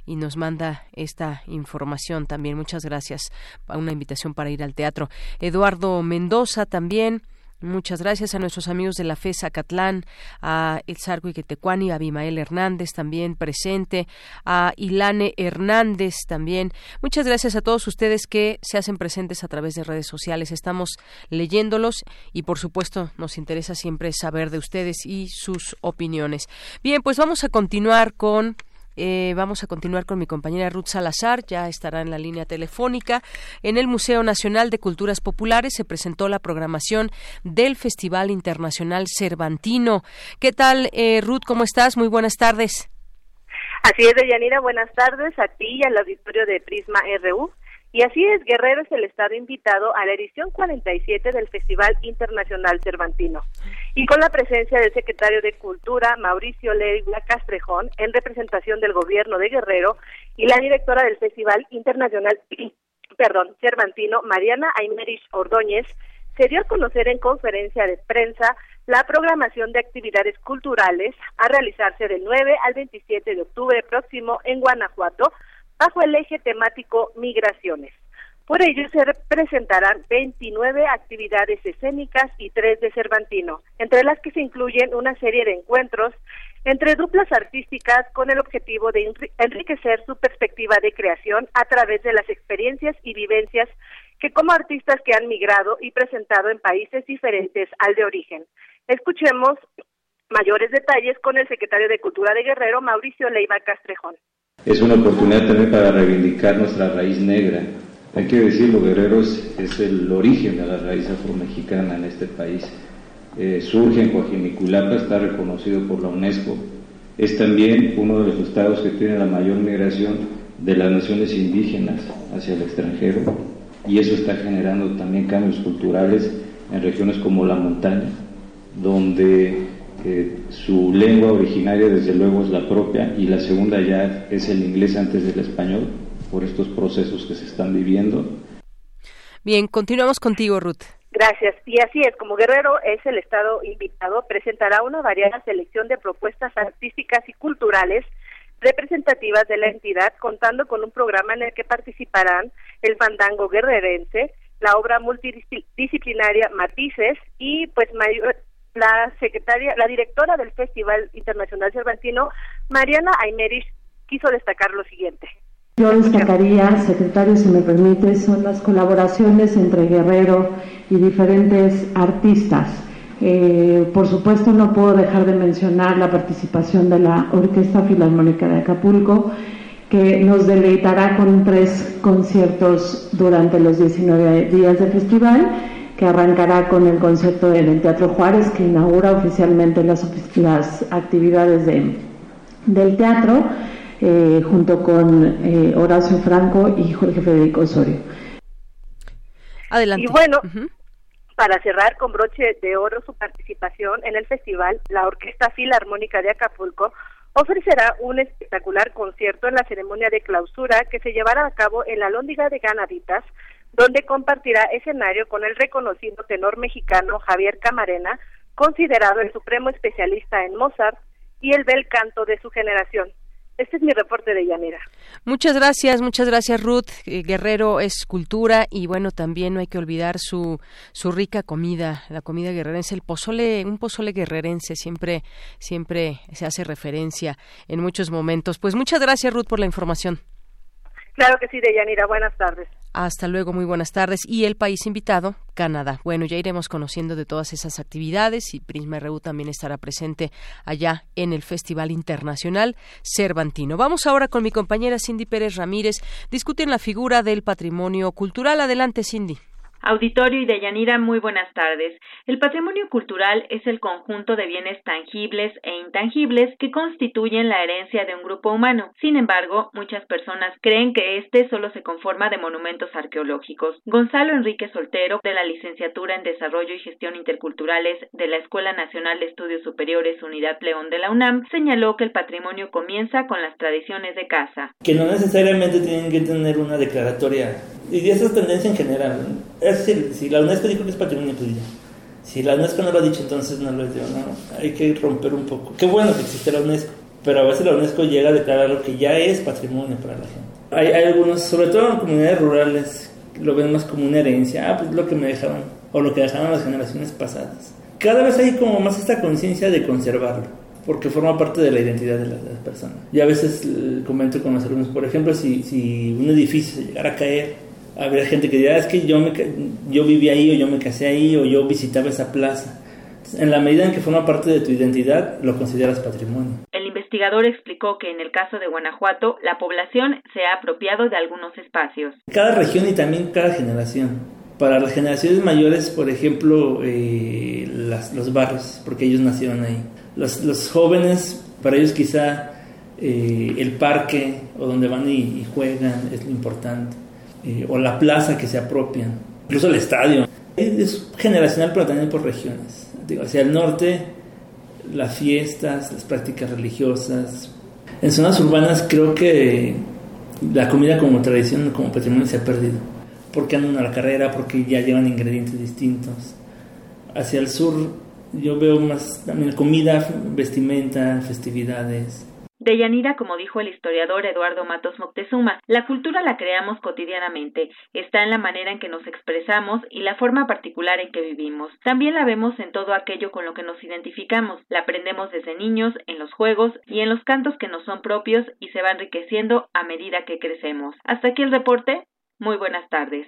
y nos manda esta información también. Muchas gracias. Una invitación para ir al teatro. Eduardo Mendoza también. Muchas gracias a nuestros amigos de la FESA Catlán, a Elzarco Iquetecuani, a Abimael Hernández también presente, a Ilane Hernández también. Muchas gracias a todos ustedes que se hacen presentes a través de redes sociales. Estamos leyéndolos y por supuesto nos interesa siempre saber de ustedes y sus opiniones. Bien, pues vamos a continuar con eh, vamos a continuar con mi compañera Ruth Salazar, ya estará en la línea telefónica. En el Museo Nacional de Culturas Populares se presentó la programación del Festival Internacional Cervantino. ¿Qué tal, eh, Ruth? ¿Cómo estás? Muy buenas tardes. Así es, Deyanira, buenas tardes a ti y al auditorio de Prisma RU. Y así es, Guerrero es el estado invitado a la edición 47 del Festival Internacional Cervantino. Y con la presencia del secretario de Cultura, Mauricio Leiva Castrejón, en representación del gobierno de Guerrero, y la directora del Festival Internacional, perdón, Cervantino, Mariana Aymerich Ordóñez, se dio a conocer en conferencia de prensa la programación de actividades culturales a realizarse del 9 al 27 de octubre próximo en Guanajuato, bajo el eje temático Migraciones. Por ello se presentarán 29 actividades escénicas y tres de Cervantino, entre las que se incluyen una serie de encuentros entre duplas artísticas con el objetivo de enriquecer su perspectiva de creación a través de las experiencias y vivencias que como artistas que han migrado y presentado en países diferentes al de origen. Escuchemos mayores detalles con el secretario de Cultura de Guerrero, Mauricio Leiva Castrejón. Es una oportunidad también para reivindicar nuestra raíz negra. Hay que decirlo, Guerreros es el origen de la raíz afromexicana en este país. Eh, surge en Coajimiculapa, está reconocido por la UNESCO. Es también uno de los estados que tiene la mayor migración de las naciones indígenas hacia el extranjero y eso está generando también cambios culturales en regiones como la montaña, donde su lengua originaria desde luego es la propia y la segunda ya es el inglés antes del español por estos procesos que se están viviendo. Bien, continuamos contigo, Ruth. Gracias. Y así es, como Guerrero es el Estado invitado, presentará una variada selección de propuestas artísticas y culturales representativas de la entidad, contando con un programa en el que participarán el fandango guerrerense, la obra multidisciplinaria Matices y pues la secretaria, la directora del Festival Internacional Cervantino, Mariana Aymerich, quiso destacar lo siguiente. Yo destacaría, secretario, si me permite, son las colaboraciones entre Guerrero y diferentes artistas. Eh, por supuesto, no puedo dejar de mencionar la participación de la Orquesta Filarmónica de Acapulco, que nos deleitará con tres conciertos durante los 19 días del festival, que arrancará con el concierto del Teatro Juárez, que inaugura oficialmente las, las actividades de, del teatro eh, junto con eh, Horacio Franco y Jorge Federico Osorio. Adelante. Y bueno, para cerrar con broche de oro su participación en el festival, la Orquesta Filarmónica de Acapulco ofrecerá un espectacular concierto en la ceremonia de clausura que se llevará a cabo en la Lóndiga de Ganaditas, donde compartirá escenario con el reconocido tenor mexicano Javier Camarena, considerado el supremo especialista en Mozart y el bel canto de su generación. Este es mi reporte de Llanera. Muchas gracias, muchas gracias Ruth. Eh, Guerrero es cultura y bueno, también no hay que olvidar su, su rica comida, la comida guerrerense, el pozole, un pozole guerrerense siempre, siempre se hace referencia en muchos momentos. Pues muchas gracias Ruth por la información. Claro que sí, Deyanira. Buenas tardes. Hasta luego, muy buenas tardes. Y el país invitado, Canadá. Bueno, ya iremos conociendo de todas esas actividades y Prisma RU también estará presente allá en el Festival Internacional Cervantino. Vamos ahora con mi compañera Cindy Pérez Ramírez. Discuten la figura del patrimonio cultural. Adelante, Cindy. Auditorio y Deyanira, muy buenas tardes. El patrimonio cultural es el conjunto de bienes tangibles e intangibles que constituyen la herencia de un grupo humano. Sin embargo, muchas personas creen que este solo se conforma de monumentos arqueológicos. Gonzalo Enrique Soltero, de la Licenciatura en Desarrollo y Gestión Interculturales de la Escuela Nacional de Estudios Superiores Unidad León de la UNAM, señaló que el patrimonio comienza con las tradiciones de casa. Que no necesariamente tienen que tener una declaratoria y es tendencia en general. Si la UNESCO dijo que es patrimonio, pues ya. Si la UNESCO no lo ha dicho, entonces no lo es yo, ¿no? Hay que romper un poco. Qué bueno que existe la UNESCO, pero a veces la UNESCO llega a declarar lo que ya es patrimonio para la gente. Hay, hay algunos, sobre todo en comunidades rurales, lo ven más como una herencia. Ah, pues lo que me dejaron, o lo que dejaron las generaciones pasadas. Cada vez hay como más esta conciencia de conservarlo porque forma parte de la identidad de la, persona. Y a veces eh, comento con los alumnos, por ejemplo, si, si un edificio se llegara a caer, habría gente que dirá, es que yo, me, yo viví ahí o yo me casé ahí o yo visitaba esa plaza. En la medida en que forma parte de tu identidad, lo consideras patrimonio. El investigador explicó que en el caso de Guanajuato, la población se ha apropiado de algunos espacios. Cada región y también cada generación. Para las generaciones mayores, por ejemplo, eh, los barrios, porque ellos nacieron ahí. Los, los jóvenes, para ellos quizá eh, el parque o donde van y, y juegan es lo importante eh, o la plaza que se apropian, incluso el estadio. Es generacional, pero también por regiones. Hacia el norte, las fiestas, las prácticas religiosas. En zonas urbanas creo que la comida como tradición, como patrimonio se ha perdido. Porque andan a la carrera, porque ya llevan ingredientes distintos. Hacia el sur yo veo más también comida, vestimenta, festividades. Deyanira, como dijo el historiador Eduardo Matos Moctezuma, la cultura la creamos cotidianamente, está en la manera en que nos expresamos y la forma particular en que vivimos. También la vemos en todo aquello con lo que nos identificamos, la aprendemos desde niños, en los juegos y en los cantos que nos son propios y se va enriqueciendo a medida que crecemos. Hasta aquí el reporte. Muy buenas tardes.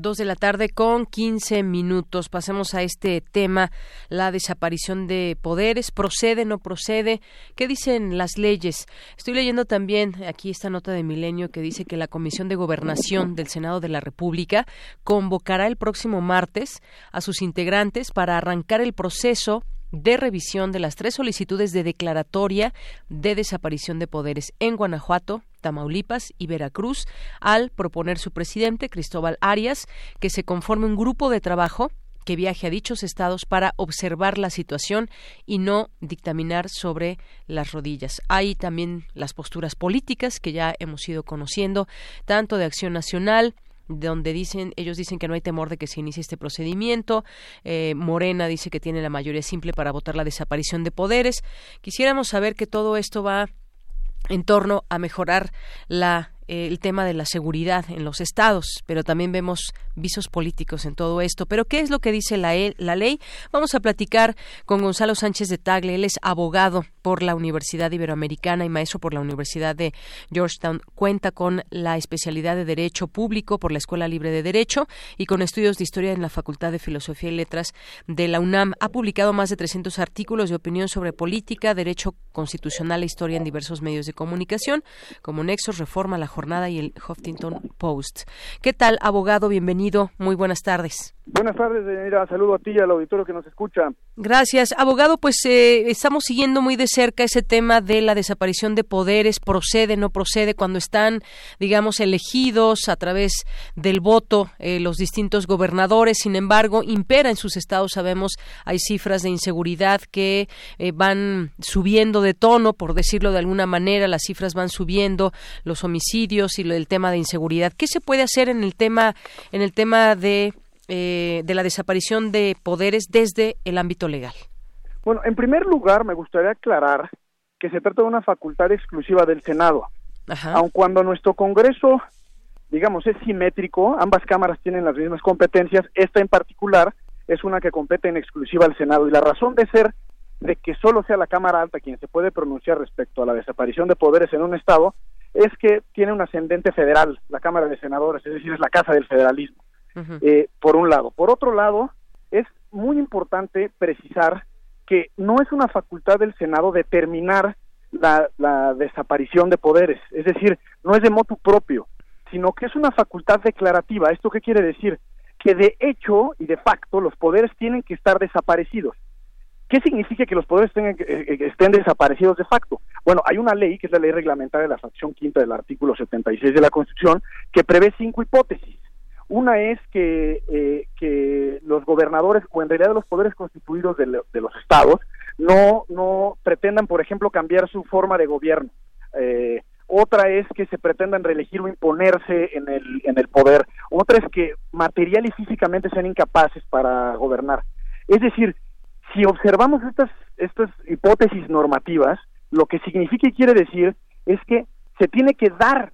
Dos de la tarde con 15 minutos. Pasemos a este tema, la desaparición de poderes. ¿Procede, no procede? ¿Qué dicen las leyes? Estoy leyendo también aquí esta nota de Milenio que dice que la Comisión de Gobernación del Senado de la República convocará el próximo martes a sus integrantes para arrancar el proceso de revisión de las tres solicitudes de declaratoria de desaparición de poderes en Guanajuato, Tamaulipas y Veracruz, al proponer su presidente, Cristóbal Arias, que se conforme un grupo de trabajo que viaje a dichos estados para observar la situación y no dictaminar sobre las rodillas. Hay también las posturas políticas que ya hemos ido conociendo, tanto de Acción Nacional, donde dicen ellos dicen que no hay temor de que se inicie este procedimiento. Eh, Morena dice que tiene la mayoría simple para votar la desaparición de poderes. Quisiéramos saber que todo esto va en torno a mejorar la el tema de la seguridad en los estados, pero también vemos visos políticos en todo esto. Pero ¿qué es lo que dice la, la ley? Vamos a platicar con Gonzalo Sánchez de Tagle. Él es abogado por la Universidad Iberoamericana y maestro por la Universidad de Georgetown. Cuenta con la especialidad de Derecho Público por la Escuela Libre de Derecho y con estudios de Historia en la Facultad de Filosofía y Letras de la UNAM. Ha publicado más de 300 artículos de opinión sobre política, derecho constitucional e historia en diversos medios de comunicación, como Nexos, Reforma, La y el Huffington Post. ¿Qué tal, abogado? Bienvenido. Muy buenas tardes. Buenas tardes, Mira, Saludo a ti y al auditorio que nos escucha. Gracias. Abogado, pues eh, estamos siguiendo muy de cerca ese tema de la desaparición de poderes, procede, no procede, cuando están, digamos, elegidos a través del voto eh, los distintos gobernadores. Sin embargo, impera en sus estados, sabemos, hay cifras de inseguridad que eh, van subiendo de tono, por decirlo de alguna manera, las cifras van subiendo, los homicidios y el tema de inseguridad. ¿Qué se puede hacer en el tema, en el tema de eh, de la desaparición de poderes desde el ámbito legal? Bueno, en primer lugar, me gustaría aclarar que se trata de una facultad exclusiva del Senado. Aun cuando nuestro Congreso, digamos, es simétrico, ambas cámaras tienen las mismas competencias, esta en particular es una que compete en exclusiva al Senado. Y la razón de ser de que solo sea la Cámara Alta quien se puede pronunciar respecto a la desaparición de poderes en un Estado es que tiene un ascendente federal, la Cámara de Senadores, es decir, es la Casa del Federalismo eh, por un lado. Por otro lado, es muy importante precisar que no es una facultad del Senado determinar la, desaparición de poderes, es decir, no es de motu propio, sino que es una facultad declarativa. ¿Esto qué quiere decir? Que de hecho y de facto los poderes tienen que estar desaparecidos. ¿Qué significa que los poderes tengan, eh, eh, estén desaparecidos de facto? Bueno, hay una ley, que es la ley reglamentaria de la fracción quinta del artículo 76 de la Constitución, que prevé cinco hipótesis. Una es que, eh, que los gobernadores o en realidad los poderes constituidos de, los estados no, no pretendan, por ejemplo, cambiar su forma de gobierno. Eh, otra es que se pretendan reelegir o imponerse en el, en el poder. Otra es que material y físicamente sean incapaces para gobernar. Es decir, si observamos estas, estas hipótesis normativas, lo que significa y quiere decir es que se tiene que dar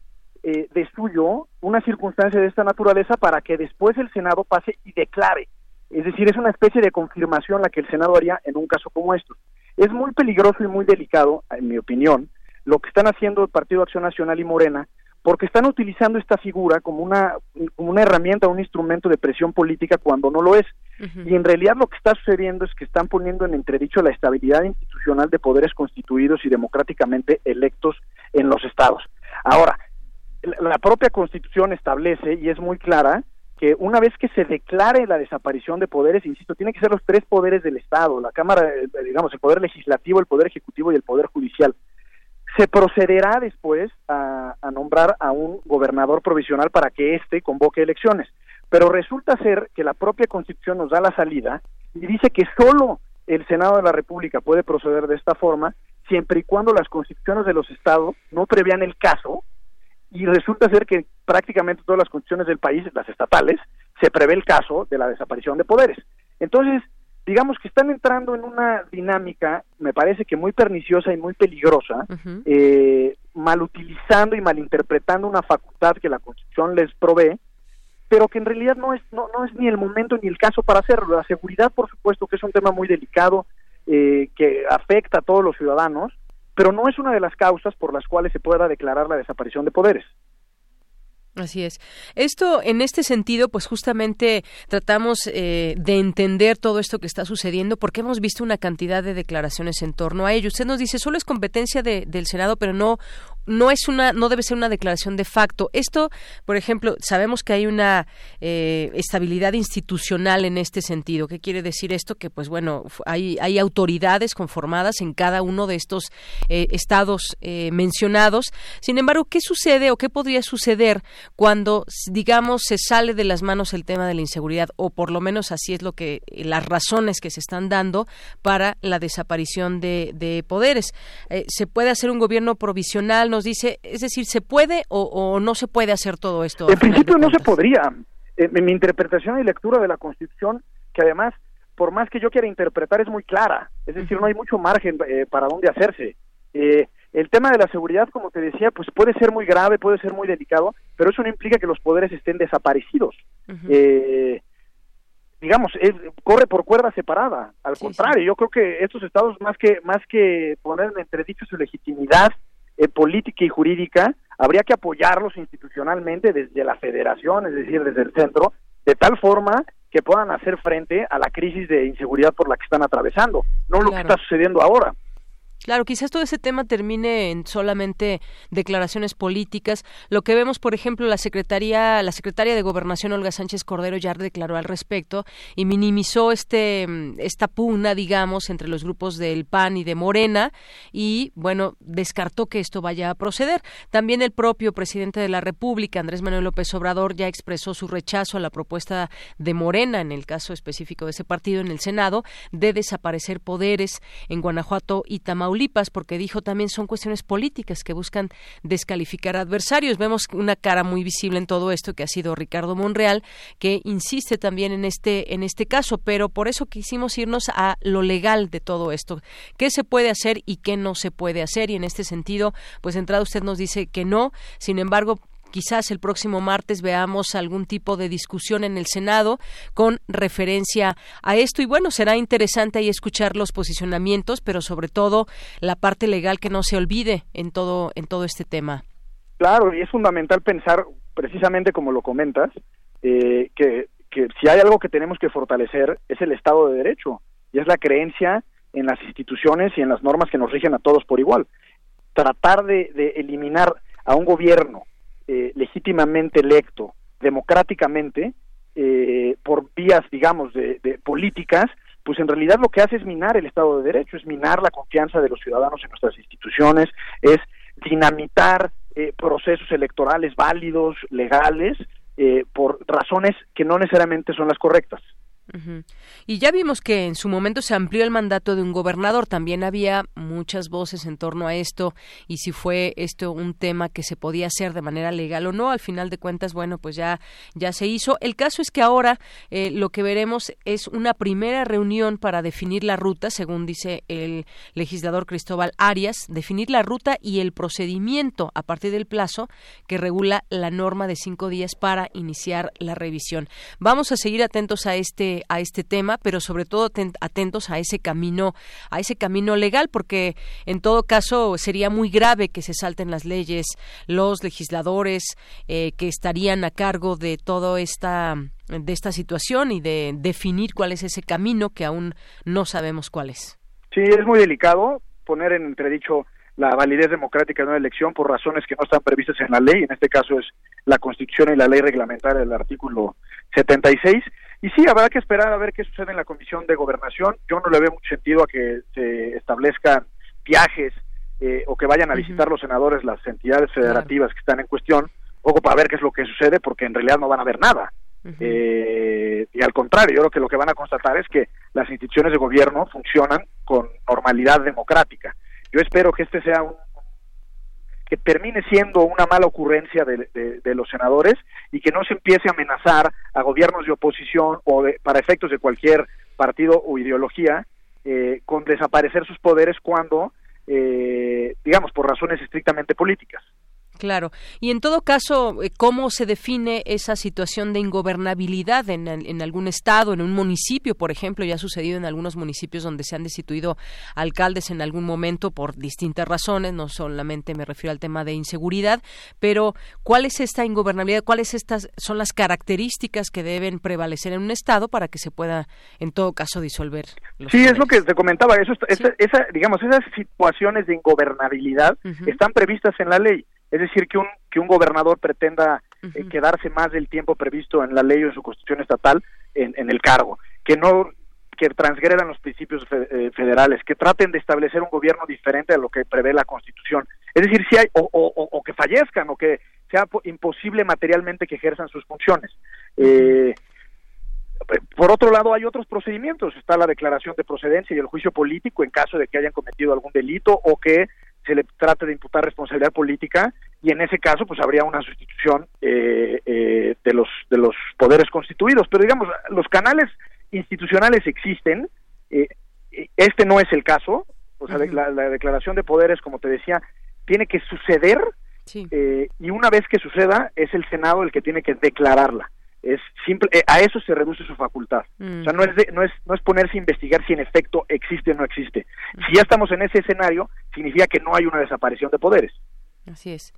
eh, de suyo una circunstancia de esta naturaleza para que después el Senado pase y declare. Es decir, es una especie de confirmación la que el Senado haría en un caso como esto. Es muy peligroso y muy delicado, en mi opinión, lo que están haciendo el Partido Acción Nacional y Morena, porque están utilizando esta figura como una, como una herramienta, un instrumento de presión política cuando no lo es. Y en realidad lo que está sucediendo es que están poniendo en entredicho la estabilidad institucional de poderes constituidos y democráticamente electos en los estados. Ahora, la propia Constitución establece y es muy clara que una vez que se declare la desaparición de poderes, insisto, tiene que ser los tres poderes del Estado, la Cámara, digamos, el Poder Legislativo, el Poder Ejecutivo y el Poder Judicial. Se procederá después a, nombrar a un gobernador provisional para que éste convoque elecciones. Pero resulta ser que la propia Constitución nos da la salida y dice que solo el Senado de la República puede proceder de esta forma siempre y cuando las constituciones de los estados no prevean el caso y resulta ser que prácticamente todas las constituciones del país, las estatales, se prevé el caso de la desaparición de poderes. Entonces, digamos que están entrando en una dinámica, me parece que muy perniciosa y muy peligrosa, eh, mal utilizando y malinterpretando una facultad que la Constitución les provee, pero que en realidad no es no, no es ni el momento ni el caso para hacerlo. La seguridad, por supuesto, que es un tema muy delicado eh, que afecta a todos los ciudadanos, pero no es una de las causas por las cuales se pueda declarar la desaparición de poderes. Así es. Esto, en este sentido, pues justamente tratamos eh, de entender todo esto que está sucediendo porque hemos visto una cantidad de declaraciones en torno a ello. Usted nos dice, solo es competencia del Senado, pero no no es una, no debe ser una declaración de facto. Esto, por ejemplo, sabemos que hay una eh, estabilidad institucional en este sentido. ¿Qué quiere decir esto? Que, pues bueno, hay, hay autoridades conformadas en cada uno de estos eh, estados eh, mencionados. Sin embargo, ¿qué sucede o qué podría suceder cuando, digamos, se sale de las manos el tema de la inseguridad, o por lo menos así es lo que las razones que se están dando para la desaparición de, de poderes? ¿Se puede hacer un gobierno provisional? Nos dice, es decir, ¿se puede o, no se puede hacer todo esto? En principio no se podría. En, mi interpretación y lectura de la Constitución, que además, por más que yo quiera interpretar, es muy clara. Es decir, no hay mucho margen eh, para dónde hacerse. Eh, el tema de la seguridad, como te decía, pues puede ser muy grave, puede ser muy delicado, pero eso no implica que los poderes estén desaparecidos. eh, digamos, es, corre por cuerda separada. Al contrario, yo creo que estos estados, más que, más que poner en entredicho su legitimidad, eh, política y jurídica, habría que apoyarlos institucionalmente desde la federación, es decir, desde el centro, de tal forma que puedan hacer frente a la crisis de inseguridad por la que están atravesando, no lo que está sucediendo ahora. Claro, quizás todo ese tema termine en solamente declaraciones políticas. Lo que vemos, por ejemplo, la secretaria, la secretaria de Gobernación Olga Sánchez Cordero ya declaró al respecto y minimizó este esta pugna, digamos, entre los grupos del PAN y de Morena y bueno, descartó que esto vaya a proceder. También el propio presidente de la República, Andrés Manuel López Obrador, ya expresó su rechazo a la propuesta de Morena, en el caso específico de ese partido en el Senado, de desaparecer poderes en Guanajuato y Tamaulipas Tamaulipas, porque dijo también son cuestiones políticas que buscan descalificar adversarios. Vemos una cara muy visible en todo esto que ha sido Ricardo Monreal, que insiste también en este, en este caso, pero por eso quisimos irnos a lo legal de todo esto. ¿Qué se puede hacer y qué no se puede hacer? Y en este sentido, pues entrada usted nos dice que no, sin embargo, quizás el próximo martes veamos algún tipo de discusión en el Senado con referencia a esto. Y bueno, será interesante ahí escuchar los posicionamientos, pero sobre todo la parte legal que no se olvide en todo, en todo este tema. Claro, y es fundamental pensar, precisamente como lo comentas, eh, que, que si hay algo que tenemos que fortalecer es el Estado de Derecho y es la creencia en las instituciones y en las normas que nos rigen a todos por igual. Tratar de, de eliminar a un gobierno eh, legítimamente electo democráticamente eh, por vías, digamos, de, políticas, pues en realidad lo que hace es minar el Estado de Derecho, es minar la confianza de los ciudadanos en nuestras instituciones, es dinamitar eh, procesos electorales válidos, legales, por razones que no necesariamente son las correctas. Y ya vimos que en su momento se amplió el mandato de un gobernador. También había muchas voces en torno a esto y si fue esto un tema que se podía hacer de manera legal o no. Al final de cuentas, bueno, pues ya, ya se hizo. El caso es que ahora eh, lo que veremos es una primera reunión para definir la ruta, según dice el legislador Cristóbal Arias, definir la ruta y el procedimiento a partir del plazo que regula la norma de cinco días para iniciar la revisión. Vamos a seguir atentos a este a este tema, pero sobre todo atentos a ese camino, a ese camino legal, porque en todo caso sería muy grave que se salten las leyes, los legisladores eh, que estarían a cargo de toda esta de esta situación y de definir cuál es ese camino que aún no sabemos cuál es. Sí, es muy delicado poner en entredicho la validez democrática de una elección por razones que no están previstas en la ley, en este caso es la Constitución y la ley reglamentaria del artículo 76, y sí, habrá que esperar a ver qué sucede en la Comisión de Gobernación. Yo no le veo mucho sentido a que se establezcan viajes eh, o que vayan a visitar los senadores las entidades federativas que están en cuestión, poco para ver qué es lo que sucede, porque en realidad no van a ver nada. eh, y al contrario, yo creo que lo que van a constatar es que las instituciones de gobierno funcionan con normalidad democrática. Yo espero que este sea un que termine siendo una mala ocurrencia de, los senadores y que no se empiece a amenazar a gobiernos de oposición o para efectos de cualquier partido o ideología eh, con desaparecer sus poderes cuando, eh, digamos, por razones estrictamente políticas. Claro. Y en todo caso, eh, ¿cómo se define esa situación de ingobernabilidad en, en, algún estado, en un municipio, por ejemplo? Ya ha sucedido en algunos municipios donde se han destituido alcaldes en algún momento por distintas razones, no solamente me refiero al tema de inseguridad, pero ¿cuál es esta ingobernabilidad? ¿Cuáles estas son las características que deben prevalecer en un estado para que se pueda, en todo caso, disolver? sí, es lo que te comentaba. Eso, esa, digamos, esas situaciones de ingobernabilidad están previstas en la ley. Es decir, que un, que un gobernador pretenda eh, quedarse más del tiempo previsto en la ley o en su constitución estatal en, en el cargo, que no que transgredan los principios eh, federales, que traten de establecer un gobierno diferente a lo que prevé la Constitución. Es decir, si hay, o, o, o que fallezcan, o que sea imposible materialmente que ejerzan sus funciones. Eh, por otro lado, hay otros procedimientos. Está la declaración de procedencia y el juicio político en caso de que hayan cometido algún delito o que se le trate de imputar responsabilidad política y en ese caso pues habría una sustitución eh, eh, de los de los poderes constituidos. Pero digamos los canales institucionales existen eh, este no es el caso. O sea la, declaración de poderes como te decía tiene que suceder y una vez que suceda es el senado el que tiene que declararla es simple eh, a eso se reduce su facultad o sea no es no es no es ponerse a investigar si en efecto existe o no existe si ya estamos en ese escenario significa que no hay una desaparición de poderes Así es.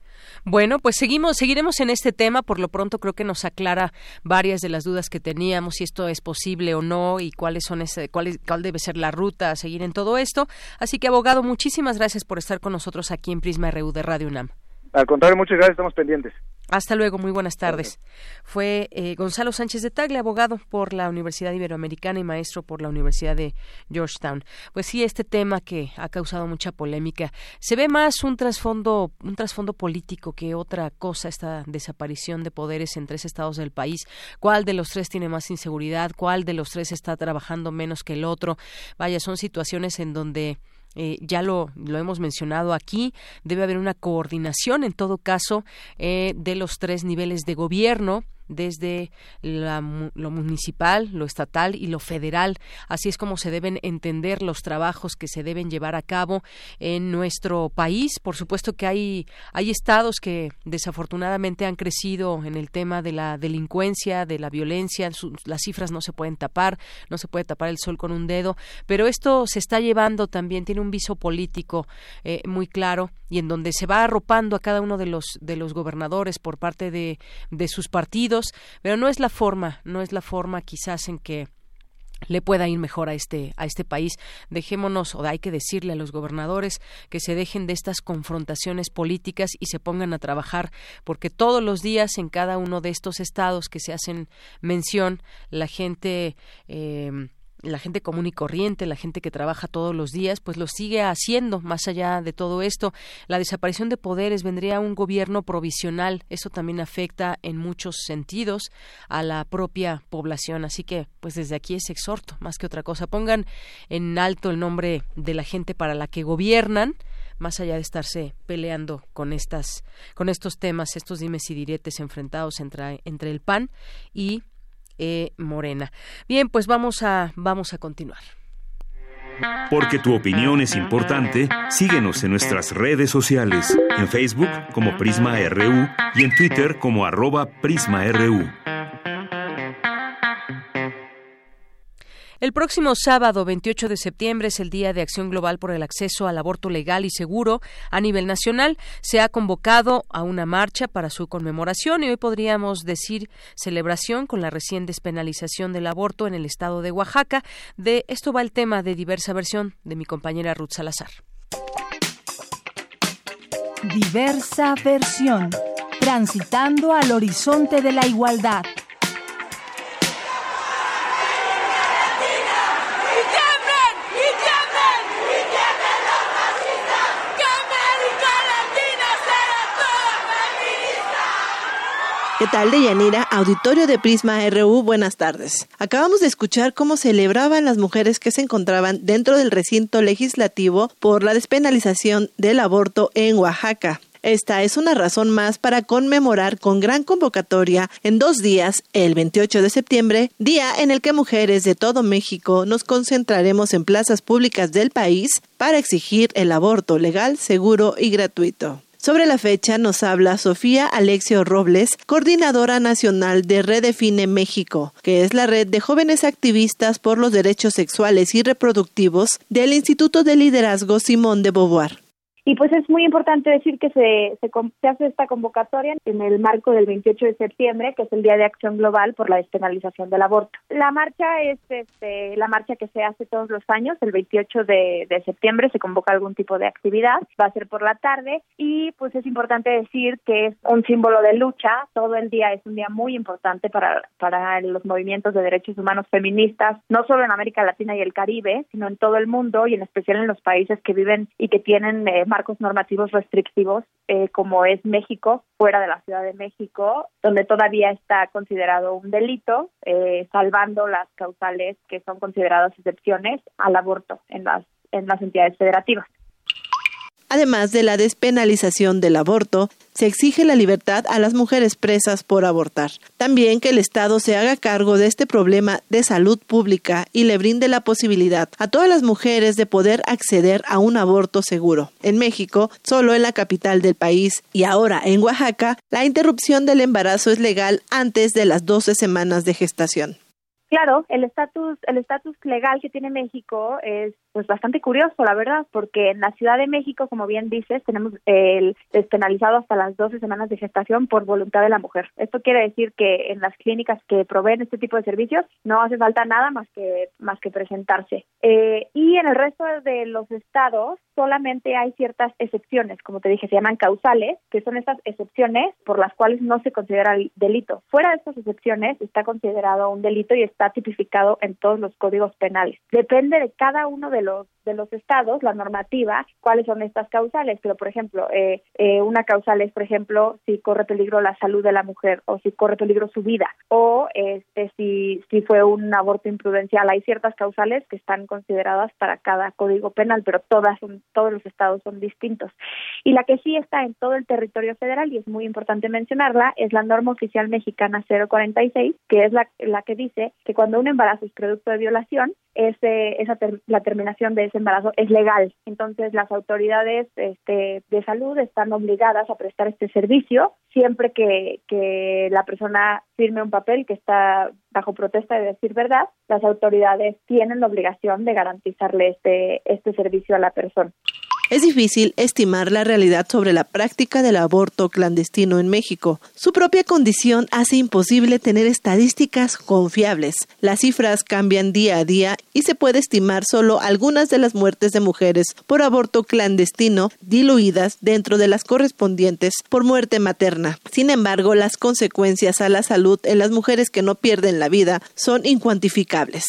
Bueno, pues seguimos, seguiremos en este tema. Por lo pronto creo que nos aclara varias de las dudas que teníamos, si esto es posible o no y cuáles son ese, cuál, cuál debe ser la ruta a seguir en todo esto. Así que, abogado, muchísimas gracias por estar con nosotros aquí en Prisma RU de Radio UNAM. Al contrario, muchas gracias, estamos pendientes. Hasta luego, muy buenas tardes. Fue eh, Gonzalo Sánchez de Tagle, abogado por la Universidad Iberoamericana y maestro por la Universidad de Georgetown. Pues sí, este tema que ha causado mucha polémica. Se ve más un trasfondo, un trasfondo político que otra cosa, esta desaparición de poderes en tres estados del país. ¿Cuál de los tres tiene más inseguridad? ¿Cuál de los tres está trabajando menos que el otro? Vaya, son situaciones en donde eh, ya lo, lo, hemos mencionado aquí, debe haber una coordinación en todo caso eh, de los tres niveles de gobierno desde lo municipal, lo estatal y lo federal. Así es como se deben entender los trabajos que se deben llevar a cabo en nuestro país. Por supuesto que hay, hay estados que desafortunadamente han crecido en el tema de la delincuencia, de la violencia. las cifras no se pueden tapar, no se puede tapar el sol con un dedo, pero esto se está llevando también, tiene un viso político eh, muy claro y en donde se va arropando a cada uno de los, de los gobernadores por parte de, de sus partidos pero no es la forma, no es la forma quizás en que le pueda ir mejor a este a este país. Dejémonos o hay que decirle a los gobernadores que se dejen de estas confrontaciones políticas y se pongan a trabajar porque todos los días en cada uno de estos estados que se hacen mención la gente eh, la gente común y corriente, la gente que trabaja todos los días, pues lo sigue haciendo más allá de todo esto. La desaparición de poderes vendría un gobierno provisional. Eso también afecta en muchos sentidos a la propia población. Así que, pues desde aquí es exhorto, más que otra cosa. Pongan en alto el nombre de la gente para la que gobiernan más allá de estarse peleando con estas con estos temas, estos dimes y diretes enfrentados entre, entre el PAN y e. Morena. Bien, pues vamos a, vamos a continuar. Porque tu opinión es importante, síguenos en nuestras redes sociales, en Facebook como Prisma RU y en Twitter como arroba PrismaRU. El próximo sábado 28 de septiembre es el Día de Acción Global por el Acceso al Aborto Legal y Seguro a nivel nacional. Se ha convocado a una marcha para su conmemoración y hoy podríamos decir celebración con la recién despenalización del aborto en el estado de Oaxaca. De esto va el tema de diversa versión de mi compañera Ruth Salazar. Diversa versión. Transitando al horizonte de la igualdad. ¿Qué tal, Deyanira? Auditorio de Prisma RU, buenas tardes. Acabamos de escuchar cómo celebraban las mujeres que se encontraban dentro del recinto legislativo por la despenalización del aborto en Oaxaca. Esta es una razón más para conmemorar con gran convocatoria en dos días, el 28 de septiembre, día en el que mujeres de todo México nos concentraremos en plazas públicas del país para exigir el aborto legal, seguro y gratuito. Sobre la fecha nos habla Sofía Alexio Robles, coordinadora nacional de Redefine México, que es la red de jóvenes activistas por los derechos sexuales y reproductivos del Instituto de Liderazgo Simón de Beauvoir. Y pues es muy importante decir que se, se, hace esta convocatoria en el marco del 28 de septiembre, que es el Día de Acción Global por la Despenalización del Aborto. La marcha es este, la marcha que se hace todos los años, el 28 de, de septiembre se convoca algún tipo de actividad, va a ser por la tarde y pues es importante decir que es un símbolo de lucha, todo el día es un día muy importante para, para los movimientos de derechos humanos feministas, no solo en América Latina y el Caribe, sino en todo el mundo y en especial en los países que viven y que tienen eh, marcos normativos restrictivos eh, como es México, fuera de la Ciudad de México, donde todavía está considerado un delito, eh, salvando las causales que son consideradas excepciones al aborto en las, en las entidades federativas. Además de la despenalización del aborto, se exige la libertad a las mujeres presas por abortar. También que el Estado se haga cargo de este problema de salud pública y le brinde la posibilidad a todas las mujeres de poder acceder a un aborto seguro. En México, solo en la capital del país y ahora en Oaxaca, la interrupción del embarazo es legal antes de las 12 semanas de gestación. Claro, el estatus el estatus legal que tiene México es pues bastante curioso, la verdad, porque en la Ciudad de México, como bien dices, tenemos el despenalizado hasta las 12 semanas de gestación por voluntad de la mujer. Esto quiere decir que en las clínicas que proveen este tipo de servicios no hace falta nada más que más que presentarse. Eh, y en el resto de los estados solamente hay ciertas excepciones, como te dije, se llaman causales, que son estas excepciones por las cuales no se considera el delito. Fuera de estas excepciones está considerado un delito y está tipificado en todos los códigos penales. Depende de cada uno de los de los estados, la normativa, cuáles son estas causales. Pero, por ejemplo, eh, eh, una causal es, por ejemplo, si corre peligro la salud de la mujer o si corre peligro su vida o este, si, si fue un aborto imprudencial. Hay ciertas causales que están consideradas para cada código penal, pero todas son, todos los estados son distintos. Y la que sí está en todo el territorio federal, y es muy importante mencionarla, es la norma oficial mexicana 046, que es la, la que dice que cuando un embarazo es producto de violación, ese, esa la terminación de ese embarazo es legal. Entonces, las autoridades este, de salud están obligadas a prestar este servicio siempre que, que la persona firme un papel que está bajo protesta de decir verdad. Las autoridades tienen la obligación de garantizarle este, este servicio a la persona. Es difícil estimar la realidad sobre la práctica del aborto clandestino en México. Su propia condición hace imposible tener estadísticas confiables. Las cifras cambian día a día y se puede estimar solo algunas de las muertes de mujeres por aborto clandestino diluidas dentro de las correspondientes por muerte materna. Sin embargo, las consecuencias a la salud en las mujeres que no pierden la vida son incuantificables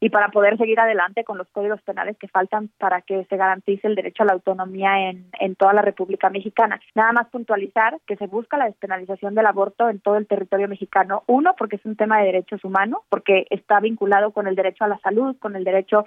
y para poder seguir adelante con los códigos penales que faltan para que se garantice el derecho a la autonomía en, en toda la República Mexicana. Nada más puntualizar que se busca la despenalización del aborto en todo el territorio mexicano. Uno, porque es un tema de derechos humanos, porque está vinculado con el derecho a la salud, con el derecho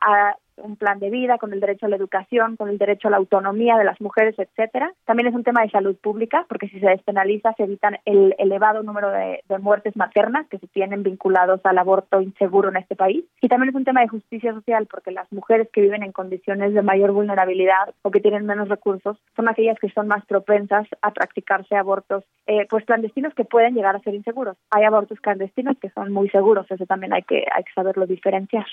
a un plan de vida, con el derecho a la educación, con el derecho a la autonomía de las mujeres, etcétera. También es un tema de salud pública, porque si se despenaliza se evitan el elevado número de, muertes maternas que se tienen vinculados al aborto inseguro en este país. Y también es un tema de justicia social, porque las mujeres que viven en condiciones de mayor vulnerabilidad o que tienen menos recursos son aquellas que son más propensas a practicarse abortos eh, pues clandestinos que pueden llegar a ser inseguros. Hay abortos clandestinos que son muy seguros, eso también hay que, hay que saberlo diferenciar.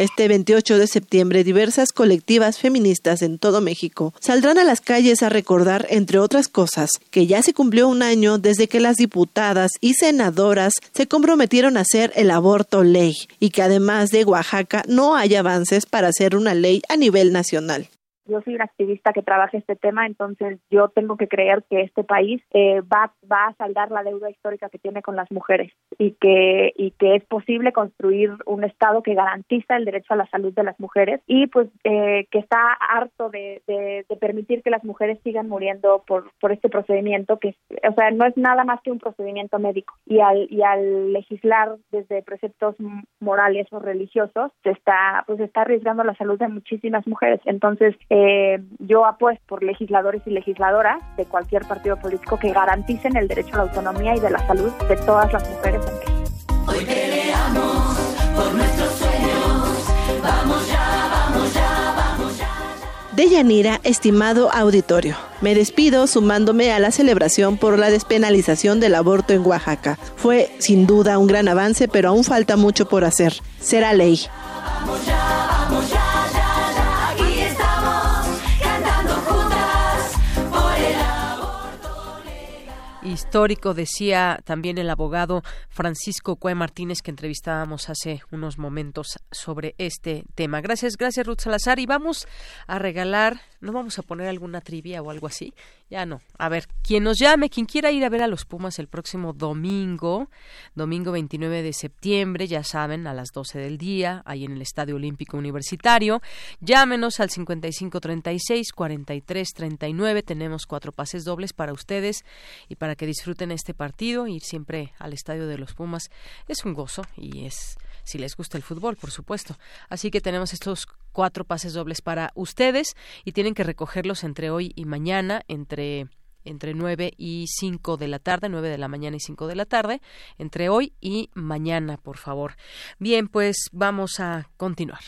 Este 28 de septiembre, diversas colectivas feministas en todo México saldrán a las calles a recordar, entre otras cosas, que ya se cumplió un año desde que las diputadas y senadoras se comprometieron a hacer el aborto ley y que además de Oaxaca no hay avances para hacer una ley a nivel nacional yo soy una activista que trabaja este tema, entonces yo tengo que creer que este país eh, va, va a saldar la deuda histórica que tiene con las mujeres y que, y que es posible construir un Estado que garantiza el derecho a la salud de las mujeres y pues eh, que está harto de, de, permitir que las mujeres sigan muriendo por, por este procedimiento que, o sea, no es nada más que un procedimiento médico y al, y al legislar desde preceptos morales o religiosos se está, pues está arriesgando la salud de muchísimas mujeres. Entonces, eh, yo apuesto por legisladores y legisladoras de cualquier partido político que garanticen el derecho a la autonomía y de la salud de todas las mujeres en México. Hoy peleamos por nuestros sueños. Vamos ya, vamos ya, vamos ya. De Yanira, estimado auditorio. Me despido sumándome a la celebración por la despenalización del aborto en Oaxaca. Fue sin duda un gran avance, pero aún falta mucho por hacer. Será ley. Histórico, decía también el abogado Francisco Cue Martínez que entrevistábamos hace unos momentos sobre este tema. Gracias, gracias Ruth Salazar. Y vamos a regalar, ¿no vamos a poner alguna trivia o algo así? Ya no. A ver, quien nos llame, quien quiera ir a ver a los Pumas el próximo domingo, domingo 29 de septiembre, ya saben, a las 12 del día, ahí en el Estadio Olímpico Universitario, llámenos al 5536 4339. Tenemos cuatro pases dobles para ustedes y para que disfruten este partido. Ir siempre al Estadio de los Pumas es un gozo y es si les gusta el fútbol, por supuesto. Así que tenemos estos cuatro pases dobles para ustedes y tienen que recogerlos entre hoy y mañana, entre entre 9 y 5 de la tarde, 9 de la mañana y 5 de la tarde, entre hoy y mañana, por favor. Bien, pues vamos a continuar.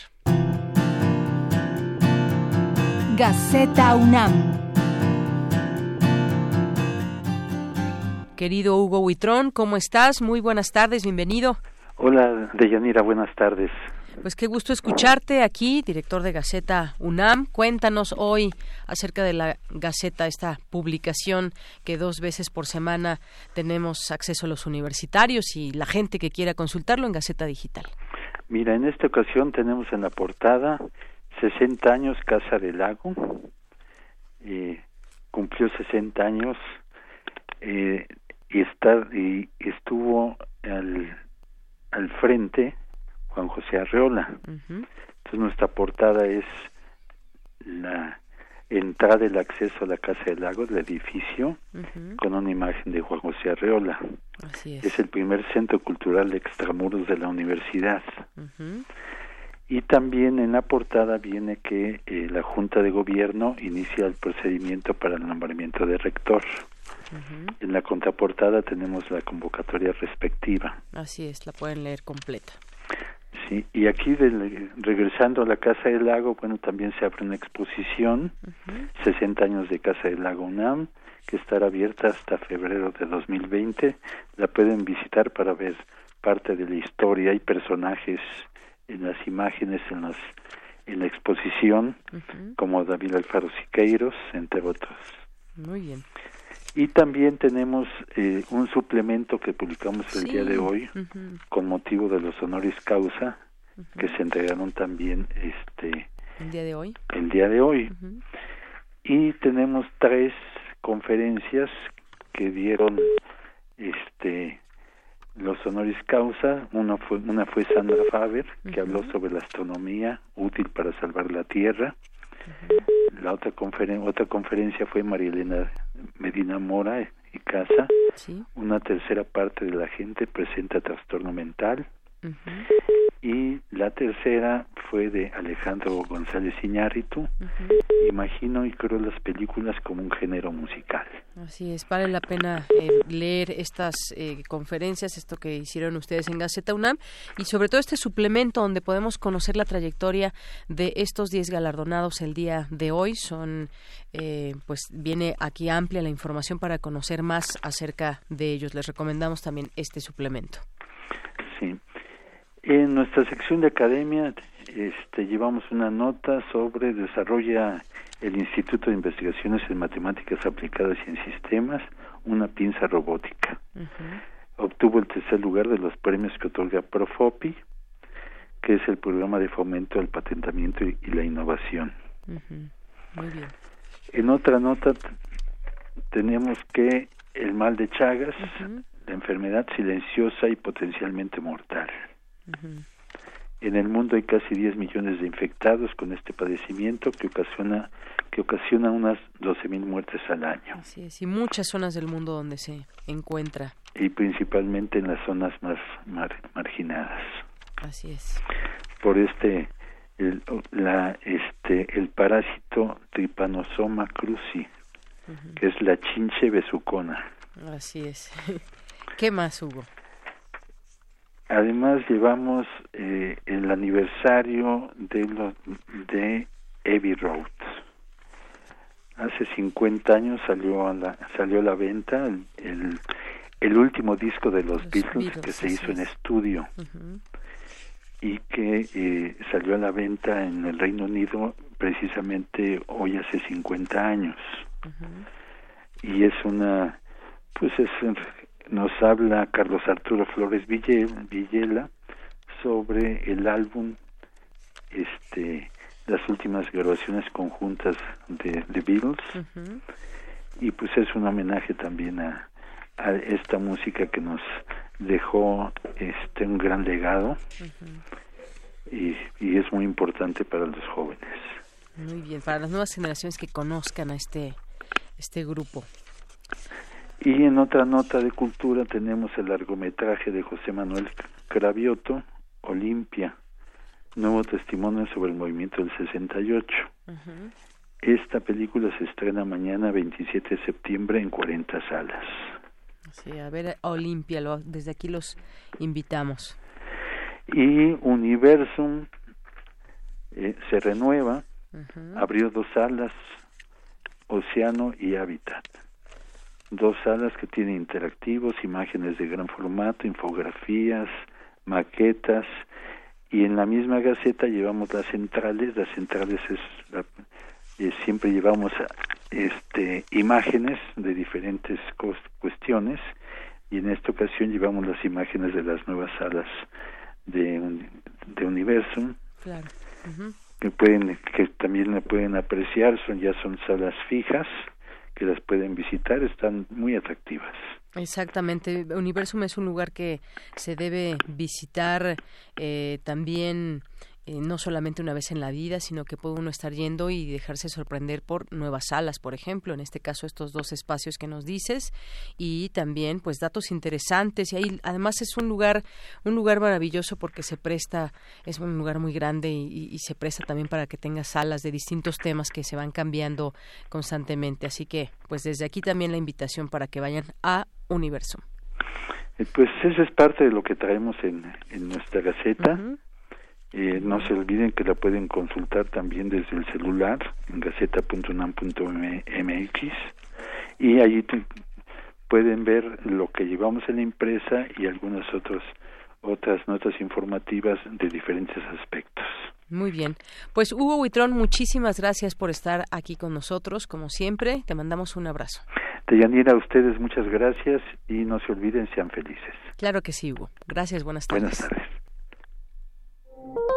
Gaceta UNAM. Querido Hugo Huitrón, ¿cómo estás? Muy buenas tardes, bienvenido. Hola, Deyanira, buenas tardes. Pues qué gusto escucharte aquí, director de Gaceta UNAM. Cuéntanos hoy acerca de la Gaceta, esta publicación que dos veces por semana tenemos acceso a los universitarios y la gente que quiera consultarlo en Gaceta Digital. Mira, en esta ocasión tenemos en la portada 60 años Casa del Lago. Eh, cumplió 60 años eh, y, está, y estuvo al al frente Juan José Arreola. Entonces nuestra portada es la entrada del acceso a la Casa del Lago, del edificio, con una imagen de Juan José Arreola. es. el primer centro cultural de extramuros de la universidad. Y también en la portada viene que eh, la Junta de Gobierno inicia el procedimiento para el nombramiento de rector. En la contraportada tenemos la convocatoria respectiva. Así es, la pueden leer completa. Sí, y aquí regresando a la Casa del Lago, bueno, también se abre una exposición, 60 años de Casa del Lago UNAM, que estará abierta hasta febrero de 2020. La pueden visitar para ver parte de la historia y personajes en las imágenes, en las en la exposición, como David Alfaro Siqueiros, entre otros. Muy bien. Y también tenemos eh, un suplemento que publicamos el día de hoy con motivo de los honoris causa que se entregaron también este el día de hoy. El día de hoy. Y tenemos tres conferencias que dieron este los honoris causa, una fue una fue Sandra Faber que habló sobre la astronomía útil para salvar la Tierra. La otra conferencia otra conferencia fue María Elena Medina Mora y Casa. Una tercera parte de la gente presenta trastorno mental. Y la tercera fue de Alejandro González Iñárritu. Imagino y creo las películas como un género musical. Así es, vale la pena eh, leer estas eh, conferencias, esto que hicieron ustedes en Gaceta UNAM, y sobre todo este suplemento donde podemos conocer la trayectoria de estos 10 galardonados el día de hoy. Son, eh, pues viene aquí amplia la información para conocer más acerca de ellos. Les recomendamos también este suplemento. Sí. En nuestra sección de academia este, llevamos una nota sobre desarrolla el Instituto de Investigaciones en Matemáticas Aplicadas y en Sistemas una pinza robótica. Obtuvo el tercer lugar de los premios que otorga Profopi, que es el programa de fomento al patentamiento y, la innovación. Muy bien. En otra nota tenemos que el mal de Chagas, la enfermedad silenciosa y potencialmente mortal. En el mundo hay casi 10 millones de infectados con este padecimiento que ocasiona que ocasiona unas 12.000 muertes al año. Así es, y muchas zonas del mundo donde se encuentra. Y principalmente en las zonas más marginadas. Así es. Por este el, la este el parásito Trypanosoma cruzi, que es la chinche besucona. Así es. ¿Qué más, Hugo? Además llevamos eh, el aniversario de, lo, de Abbey Road. Hace 50 años salió a la, salió a la venta el, el, último disco de los, Beatles, que se hizo en estudio y que eh, salió a la venta en el Reino Unido precisamente hoy hace 50 años. Y es una, pues es, nos habla Carlos Arturo Flores Villela sobre el álbum este las últimas grabaciones conjuntas de The Beatles. Y pues es un homenaje también a, a, esta música que nos dejó este un gran legado. Y, y es muy importante para los jóvenes. Muy bien para las nuevas generaciones que conozcan a este este grupo y en otra nota de cultura tenemos el largometraje de José Manuel Cravioto Olimpia nuevo testimonio sobre el movimiento del 68. Esta película se estrena mañana 27 de septiembre en 40 salas. Sí, a ver, Olimpia, desde aquí los invitamos. Y Universum eh, se renueva, abrió dos salas, Océano y Hábitat. Dos salas que tienen interactivos, imágenes de gran formato, infografías, maquetas y en la misma gaceta llevamos las centrales las centrales es eh, siempre llevamos este imágenes de diferentes cuestiones y en esta ocasión llevamos las imágenes de las nuevas salas de de Universum. Que pueden que también la pueden apreciar son ya son salas fijas que las pueden visitar están muy atractivas Exactamente. Universum es un lugar que se debe visitar eh, también eh, no solamente una vez en la vida, sino que puede uno estar yendo y dejarse sorprender por nuevas salas, por ejemplo, en este caso estos dos espacios que nos dices y también pues datos interesantes y ahí además es un lugar un lugar maravilloso porque se presta es un lugar muy grande y, se presta también para que tenga salas de distintos temas que se van cambiando constantemente, así que pues desde aquí también la invitación para que vayan a Universo. Eh, pues eso es parte de lo que traemos en, en nuestra gaceta. Eh, no se olviden que la pueden consultar también desde el celular en gaceta.unam.mx y allí pueden ver lo que llevamos en la impresa y algunas otras otras notas informativas de diferentes aspectos. Muy bien. Pues Hugo Huitrón, muchísimas gracias por estar aquí con nosotros, como siempre. Te mandamos un abrazo. Deyanira, a ustedes muchas gracias y no se olviden, sean felices. Claro que sí, Hugo. Gracias, buenas tardes. Buenas tardes.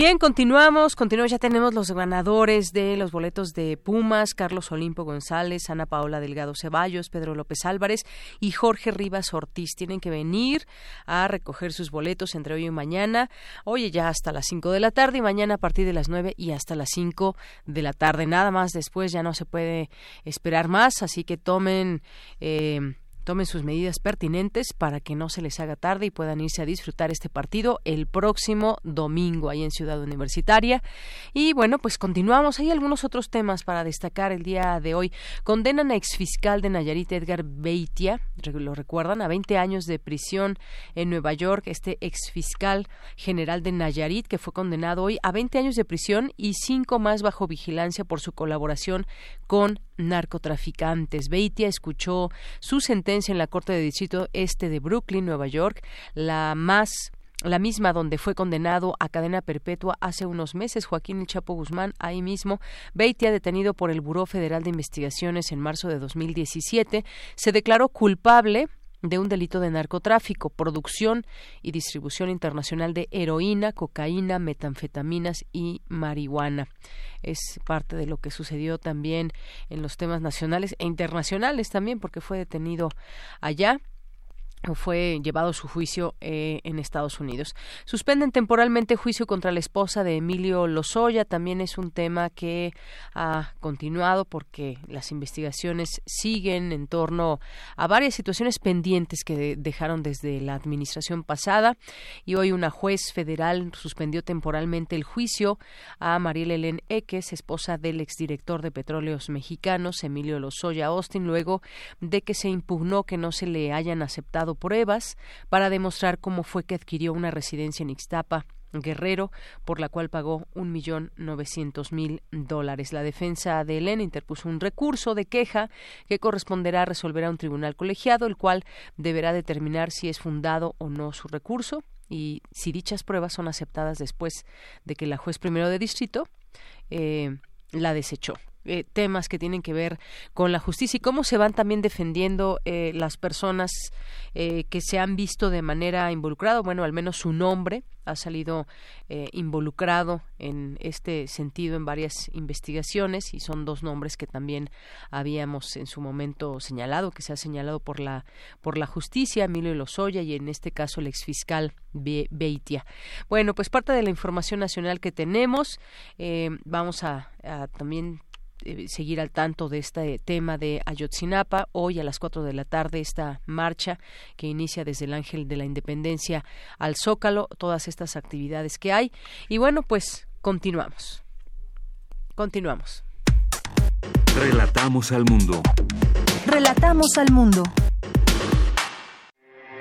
Bien, continuamos, continuamos, ya tenemos los ganadores de los boletos de Pumas, Carlos Olimpo González, Ana Paola Delgado Ceballos, Pedro López Álvarez y Jorge Rivas Ortiz. Tienen que venir a recoger sus boletos entre hoy y mañana. Hoy ya hasta las 5 de la tarde y mañana a partir de las 9 y hasta las 5 de la tarde. Nada más después ya no se puede esperar más, así que tomen... Eh, tomen sus medidas pertinentes para que no se les haga tarde y puedan irse a disfrutar este partido el próximo domingo ahí en Ciudad Universitaria. Y bueno, pues continuamos. Hay algunos otros temas para destacar el día de hoy. Condenan a exfiscal de Nayarit Edgar Beitia, lo recuerdan, a 20 años de prisión en Nueva York. Este exfiscal general de Nayarit que fue condenado hoy a 20 años de prisión y cinco más bajo vigilancia por su colaboración con narcotraficantes. Beitia escuchó su sentencia en la Corte de Distrito Este de Brooklyn, Nueva York, la más la misma donde fue condenado a cadena perpetua hace unos meses Joaquín El Chapo Guzmán, ahí mismo. Beitia, detenido por el Buró Federal de Investigaciones en marzo de 2017, se declaró culpable de un delito de narcotráfico, producción y distribución internacional de heroína, cocaína, metanfetaminas y marihuana. Es parte de lo que sucedió también en los temas nacionales e internacionales también, porque fue detenido allá fue llevado su juicio eh, en Estados Unidos. Suspenden temporalmente juicio contra la esposa de Emilio Lozoya. También es un tema que ha continuado porque las investigaciones siguen en torno a varias situaciones pendientes que dejaron desde la administración pasada. Y hoy una juez federal suspendió temporalmente el juicio a Mariel Helen Eques, esposa del exdirector de Petróleos Mexicanos, Emilio Lozoya Austin, luego de que se impugnó que no se le hayan aceptado pruebas para demostrar cómo fue que adquirió una residencia en Ixtapa, Guerrero, por la cual pagó un millón novecientos mil dólares. La defensa de Elena interpuso un recurso de queja que corresponderá a resolver a un tribunal colegiado, el cual deberá determinar si es fundado o no su recurso y si dichas pruebas son aceptadas después de que la juez primero de distrito eh, la desechó. Eh, temas que tienen que ver con la justicia y cómo se van también defendiendo eh, las personas eh, que se han visto de manera involucrada, bueno, al menos su nombre ha salido involucrado en este sentido en varias investigaciones y son dos nombres que también habíamos en su momento señalado, que se ha señalado por la por la justicia, Emilio Lozoya y en este caso el exfiscal Beitia. Bueno, pues parte de la información nacional que tenemos, vamos a también eh, seguir al tanto de este tema de Ayotzinapa. Hoy a las 4 de la tarde esta marcha que inicia desde el Ángel de la Independencia al Zócalo, todas estas actividades que hay. Y bueno, pues continuamos. Continuamos. Relatamos al mundo. Relatamos al mundo.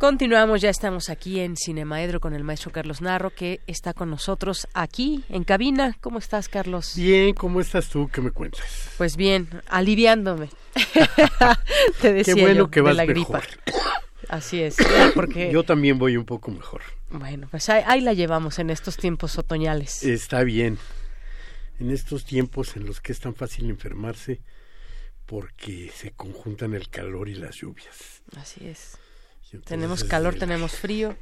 Continuamos, ya estamos aquí en Cinemaedro con el maestro Carlos Narro, que está con nosotros aquí en cabina. ¿Cómo estás, Carlos? Bien, ¿cómo estás tú? ¿Qué me cuentas? Pues bien, aliviándome. Te decía Qué bueno que vas la mejor. Así es, porque... Yo también voy un poco mejor. Bueno, pues ahí, la llevamos en estos tiempos otoñales. Está bien. En estos tiempos en los que es tan fácil enfermarse porque se conjuntan el calor y las lluvias. Así es tenemos calor, tenemos frío,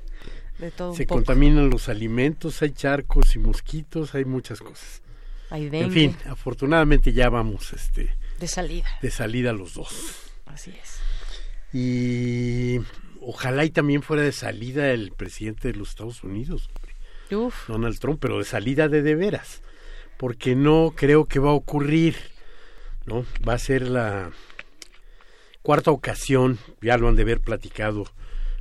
de todo. Se contaminan los alimentos, hay charcos y mosquitos, hay muchas cosas. Hay dengue. En fin, afortunadamente ya vamos este de salida. De salida los dos. Así es. Y ojalá y también fuera de salida el presidente de los Estados Unidos, Donald Trump, pero de salida de de veras, porque no creo que va a ocurrir, ¿no? Va a ser la cuarta ocasión, ya lo han de haber platicado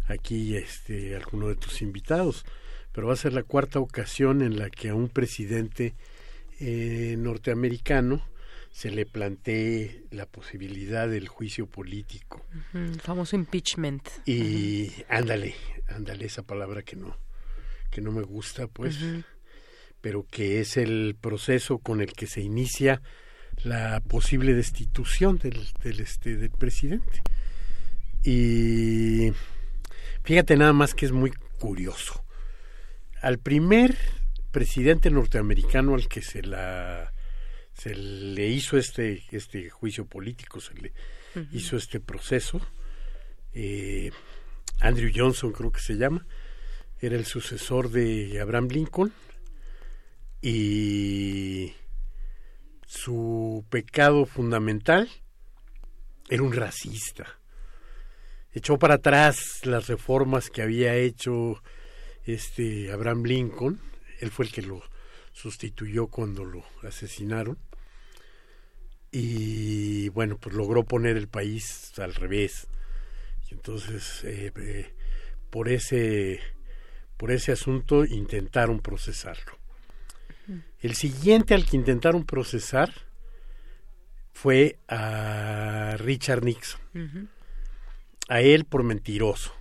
aquí este alguno de tus invitados, pero va a ser la cuarta ocasión en la que a un presidente eh, norteamericano se le plantee la posibilidad del juicio político. el famoso impeachment. Y ándale, ándale esa palabra que no que no me gusta, pues, pero que es el proceso con el que se inicia la posible destitución del, del, este, del presidente. Y fíjate nada más que es muy curioso. Al primer presidente norteamericano al que se la se le hizo este este juicio político, se le hizo este proceso, eh, Andrew Johnson creo que se llama, era el sucesor de Abraham Lincoln y su pecado fundamental era un racista. Echó para atrás las reformas que había hecho este Abraham Lincoln, él fue el que lo sustituyó cuando lo asesinaron. Y bueno, pues logró poner el país al revés. Y entonces eh, eh, por ese por ese asunto intentaron procesarlo. El siguiente al que intentaron procesar fue a Richard Nixon. A él por mentiroso,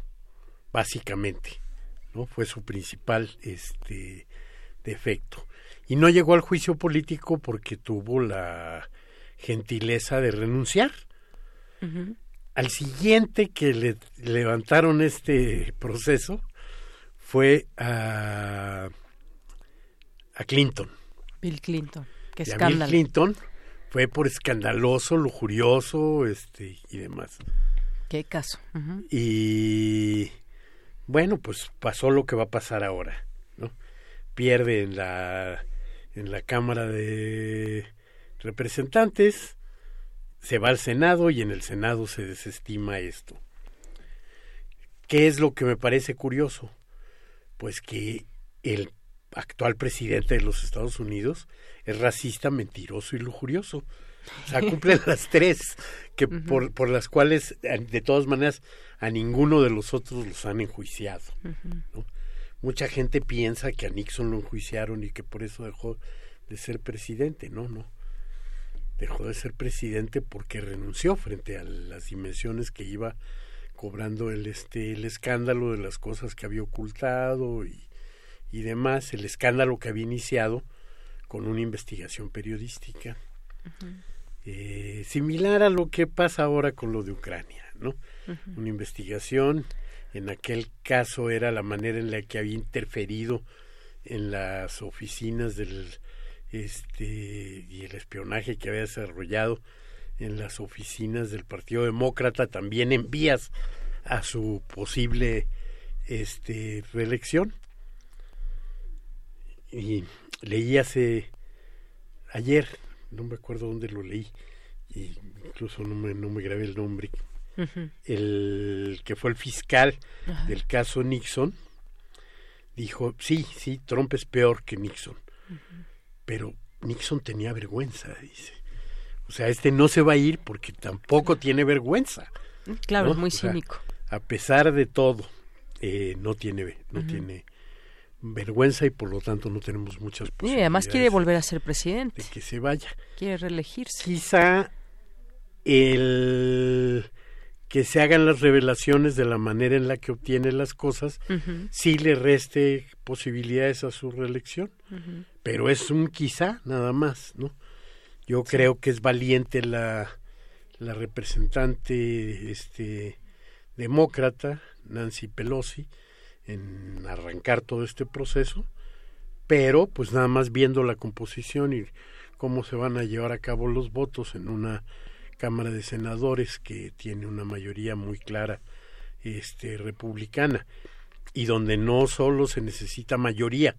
básicamente. ¿no? Fue su principal este, defecto. Y no llegó al juicio político porque tuvo la gentileza de renunciar. al siguiente que le levantaron este proceso fue a, a Clinton. Bill Clinton. Qué Y a escándalo. Bill Clinton fue por escandaloso, lujurioso, este y demás. Qué caso. Y bueno, pues pasó lo que va a pasar ahora, ¿no? Pierde en la en la Cámara de Representantes, se va al Senado y en el Senado se desestima esto. ¿Qué es lo que me parece curioso? Pues que el actual presidente de los Estados Unidos es racista, mentiroso y lujurioso. O sea, cumple las tres que por, por las cuales, eh, de todas maneras, a ninguno de los otros los han enjuiciado. ¿no? Mucha gente piensa que a Nixon lo enjuiciaron y que por eso dejó de ser presidente. No, no. Dejó de ser presidente porque renunció frente a las dimensiones que iba cobrando el este el escándalo de las cosas que había ocultado y, y demás, el escándalo que había iniciado con una investigación periodística. Eh, similar a lo que pasa ahora con lo de Ucrania, ¿no? Una investigación, en aquel caso era la manera en la que había interferido en las oficinas del este y el espionaje que había desarrollado en las oficinas del Partido Demócrata también en vías a su posible este reelección y leí hace ayer no me acuerdo dónde lo leí y incluso no me, no me grabé el nombre. El que fue el fiscal del caso Nixon dijo sí sí Trump es peor que Nixon pero Nixon tenía vergüenza dice. O sea este no se va a ir porque tampoco tiene vergüenza Claro, ¿no? es muy O sea, cínico. a pesar de todo eh, no tiene no tiene vergüenza y por lo tanto no tenemos muchas Y además quiere posibilidades volver a ser presidente. de que se vaya Quiere reelegirse. quizá el que se hagan las revelaciones de la manera en la que obtiene las cosas Ujú. sí le reste posibilidades a su reelección pero es un quizá nada más no yo creo que es valiente la la representante este demócrata Nancy Pelosi en arrancar todo este proceso pero pues nada más viendo la composición y cómo se van a llevar a cabo los votos en una Cámara de Senadores que tiene una mayoría muy clara este republicana y donde no solo se necesita mayoría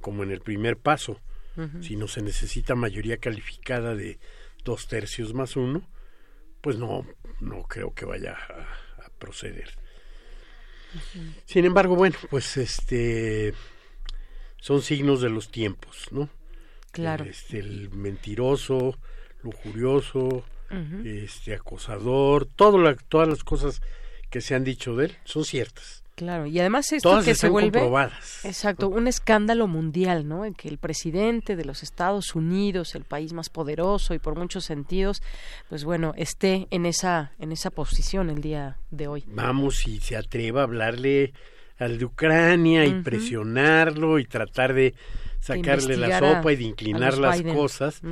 como en el primer paso sino se necesita mayoría calificada de dos tercios más uno pues no no creo que vaya a, a proceder sin embargo, bueno, pues este son signos de los tiempos, ¿no? Claro. Este, el mentiroso, lujurioso, este acosador, todo la- todas las cosas que se han dicho de él son ciertas. Claro, y además esto Todas que se vuelve comprobadas. exacto un escándalo mundial, ¿no? En que el presidente de los Estados Unidos, el país más poderoso y por muchos sentidos, pues bueno, esté en esa en esa posición el día de hoy. Vamos y se atreva a hablarle al de Ucrania y presionarlo y tratar de sacarle la a- sopa y de inclinar las Biden. cosas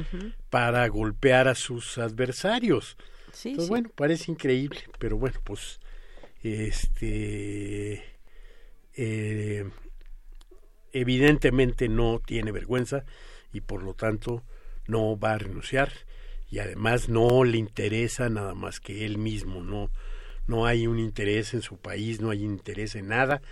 para golpear a sus adversarios. Sí, Entonces, sí. bueno, parece increíble, pero bueno, pues este eh, evidentemente no tiene vergüenza y por lo tanto no va a renunciar. Y además no le interesa nada más que él mismo, no no hay un interés en su país, no hay interés en nada,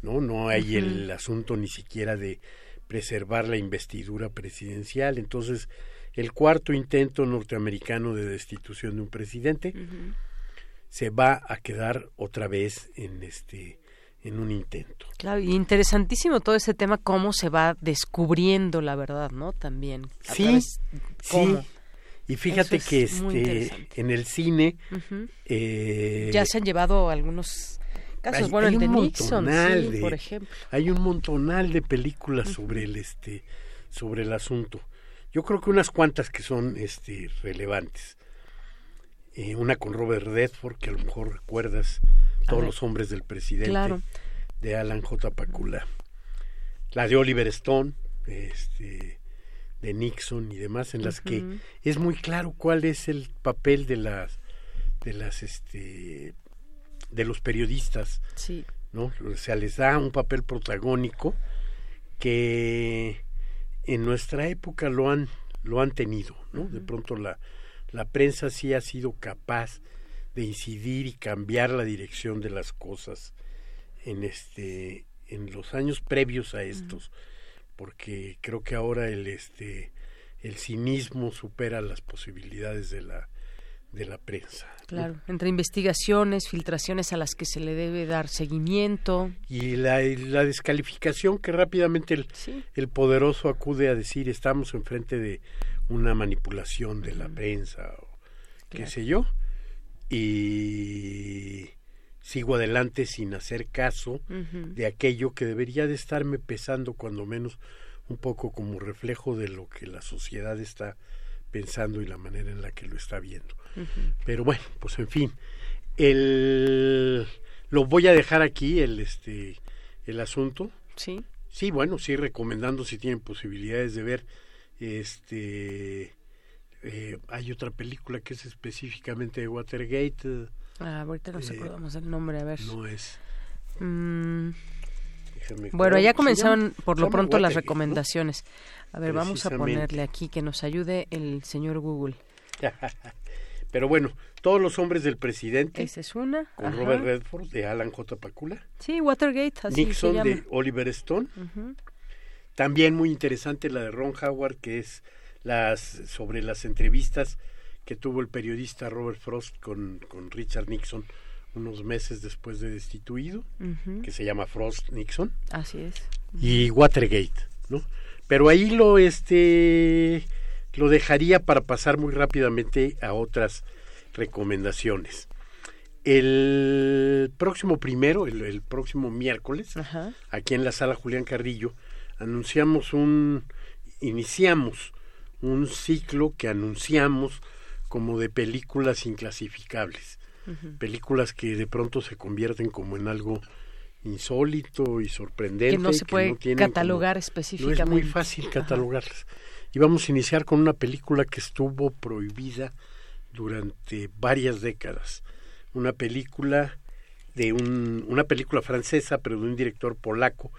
no no hay el asunto ni siquiera de preservar la investidura presidencial, entonces el cuarto intento norteamericano de destitución de un presidente se va a quedar otra vez en este en un intento. Claro, y interesantísimo todo ese tema cómo se va descubriendo la verdad, ¿no? También. Sí, través- sí. Y fíjate que este en el cine eh, ya se han llevado algunos casos, hay- bueno, hay el de Nixon, montonal sí, de- por ejemplo. Hay un montonal de películas sobre el este sobre el asunto. Yo creo que unas cuantas que son este relevantes. Eh, una con Robert Redford que a lo mejor recuerdas todos los hombres del presidente Claro. de Alan J. Pakula. La de Oliver Stone, este de Nixon y demás en las que es muy claro cuál es el papel de las de las este de los periodistas sí no o sea les da un papel protagónico que en nuestra época lo han lo han tenido no de pronto la la prensa sí ha sido capaz de incidir y cambiar la dirección de las cosas en este en los años previos a estos porque creo que ahora el este el cinismo supera las posibilidades de la de la prensa. Claro, entre investigaciones, filtraciones a las que se le debe dar seguimiento. Y la, la descalificación que rápidamente el, el, poderoso acude a decir estamos enfrente de una manipulación de la prensa o qué sé yo. Y sigo adelante sin hacer caso de aquello que debería de estarme pesando cuando menos un poco como reflejo de lo que la sociedad está pensando y la manera en la que lo está viendo. Pero bueno, pues en fin, el lo voy a dejar aquí el este el asunto. Sí. Sí, bueno, sí recomendando si tienen posibilidades de ver este eh, hay otra película que es específicamente de Watergate. Ah, ahorita nos eh, acordamos el nombre, a ver. No es. Mm, bueno, ya comenzaron por lo pronto las recomendaciones. A ver, vamos a ponerle aquí que nos ayude el señor Google. Pero bueno, todos los hombres del presidente. Esa es una. Con Robert Redford de Alan J. Pakula. Sí, Watergate. Así Nixon de Oliver Stone. También muy interesante la de Ron Howard, que es las sobre las entrevistas que tuvo el periodista Robert Frost con, con Richard Nixon unos meses después de destituido, que se llama Frost Nixon. Así es. Y Watergate, ¿no? Pero ahí lo este lo dejaría para pasar muy rápidamente a otras recomendaciones. El próximo primero, el, próximo miércoles, aquí en la sala Julián Carrillo, anunciamos un, iniciamos un ciclo que anunciamos como de películas inclasificables películas que de pronto se convierten como en algo insólito y sorprendente. Que no se puede catalogar específicamente. No es muy fácil catalogarlas. Y vamos a iniciar con una película que estuvo prohibida durante varias décadas. Una película de un, una película francesa, pero de un director polaco,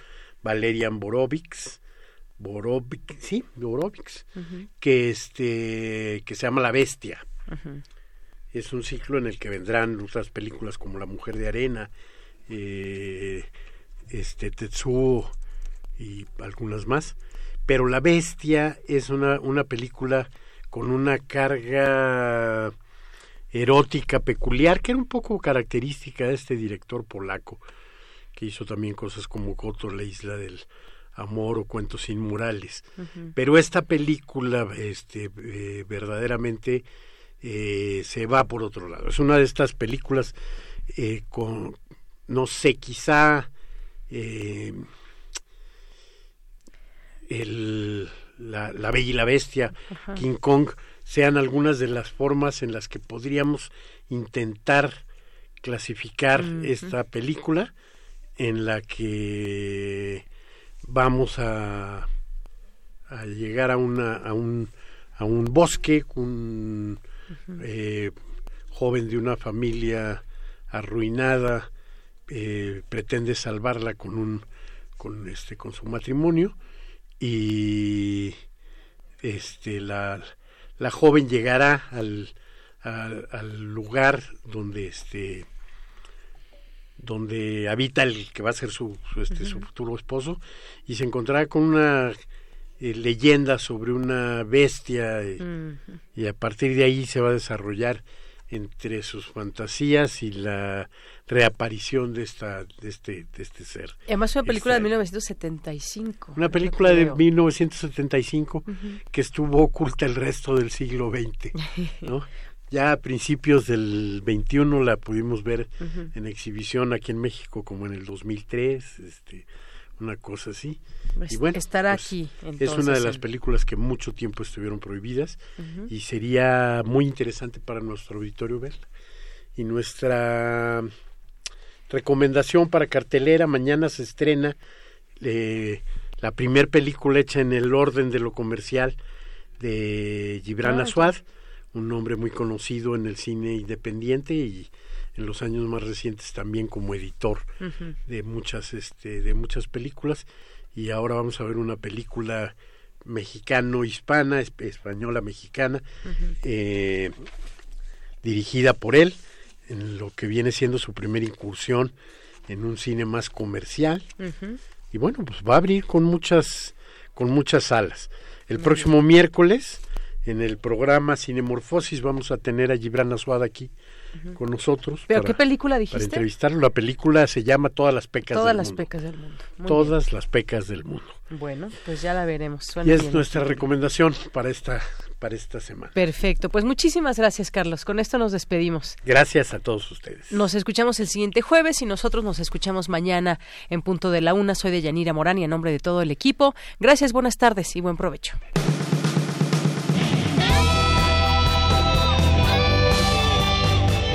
Valerian Borovics, Borovic, sí, Borovics, que este que se llama La Bestia. Es un ciclo en el que vendrán otras películas como La Mujer de Arena, eh, este Tetsuo y algunas más. Pero La Bestia es una, una película con una carga erótica peculiar que era un poco característica de este director polaco que hizo también cosas como Coto, la isla del amor o cuentos inmorales. Pero esta película este, eh, verdaderamente eh, se va por otro lado. Es una de estas películas eh, con, no sé, quizá el, la, Bella y la Bestia, King Kong, sean algunas de las formas en las que podríamos intentar clasificar esta película en la que vamos a, a llegar a una a un a un bosque un eh, joven de una familia arruinada, eh, pretende salvarla con un con este con su matrimonio y este la, la joven llegará al, al, lugar donde este donde habita el que va a ser su, este, su futuro esposo y se encontrará con una eh, leyenda sobre una bestia y, a partir de ahí se va a desarrollar entre sus fantasías y la reaparición de esta de este de este ser. Además una película de 1975. Una película de 1975 que estuvo oculta el resto del siglo XX, ¿no? Ya a principios del 21 la pudimos ver en exhibición aquí en México como en el 2003, este una cosa así. Pues y bueno, estará pues, aquí. es una de las películas que mucho tiempo estuvieron prohibidas y sería muy interesante para nuestro auditorio verla. Y nuestra recomendación para cartelera, mañana se estrena eh, la primer película hecha en el orden de lo comercial de Gibran ah, Aswad, un nombre muy conocido en el cine independiente y en los años más recientes también como editor de muchas este de muchas películas. Y ahora vamos a ver una película mexicano hispana española mexicana eh, dirigida por él en lo que viene siendo su primera incursión en un cine más comercial. Y bueno pues va a abrir con muchas con muchas salas el próximo miércoles en el programa Cinemorfosis vamos a tener a Gibran Azuada aquí con nosotros. ¿Pero qué película dijiste? Para entrevistarlo. La película se llama Todas las pecas Todas del las mundo. pecas del mundo. Todas las pecas del mundo. Bueno, pues ya la veremos. y es nuestra recomendación para esta para esta semana. Perfecto. Pues muchísimas gracias, Carlos. Con esto nos despedimos. Gracias a todos ustedes. Nos escuchamos el siguiente jueves y nosotros nos escuchamos mañana en punto de la una. Soy de Yanira Morán y en nombre de todo el equipo. Gracias, buenas tardes y buen provecho.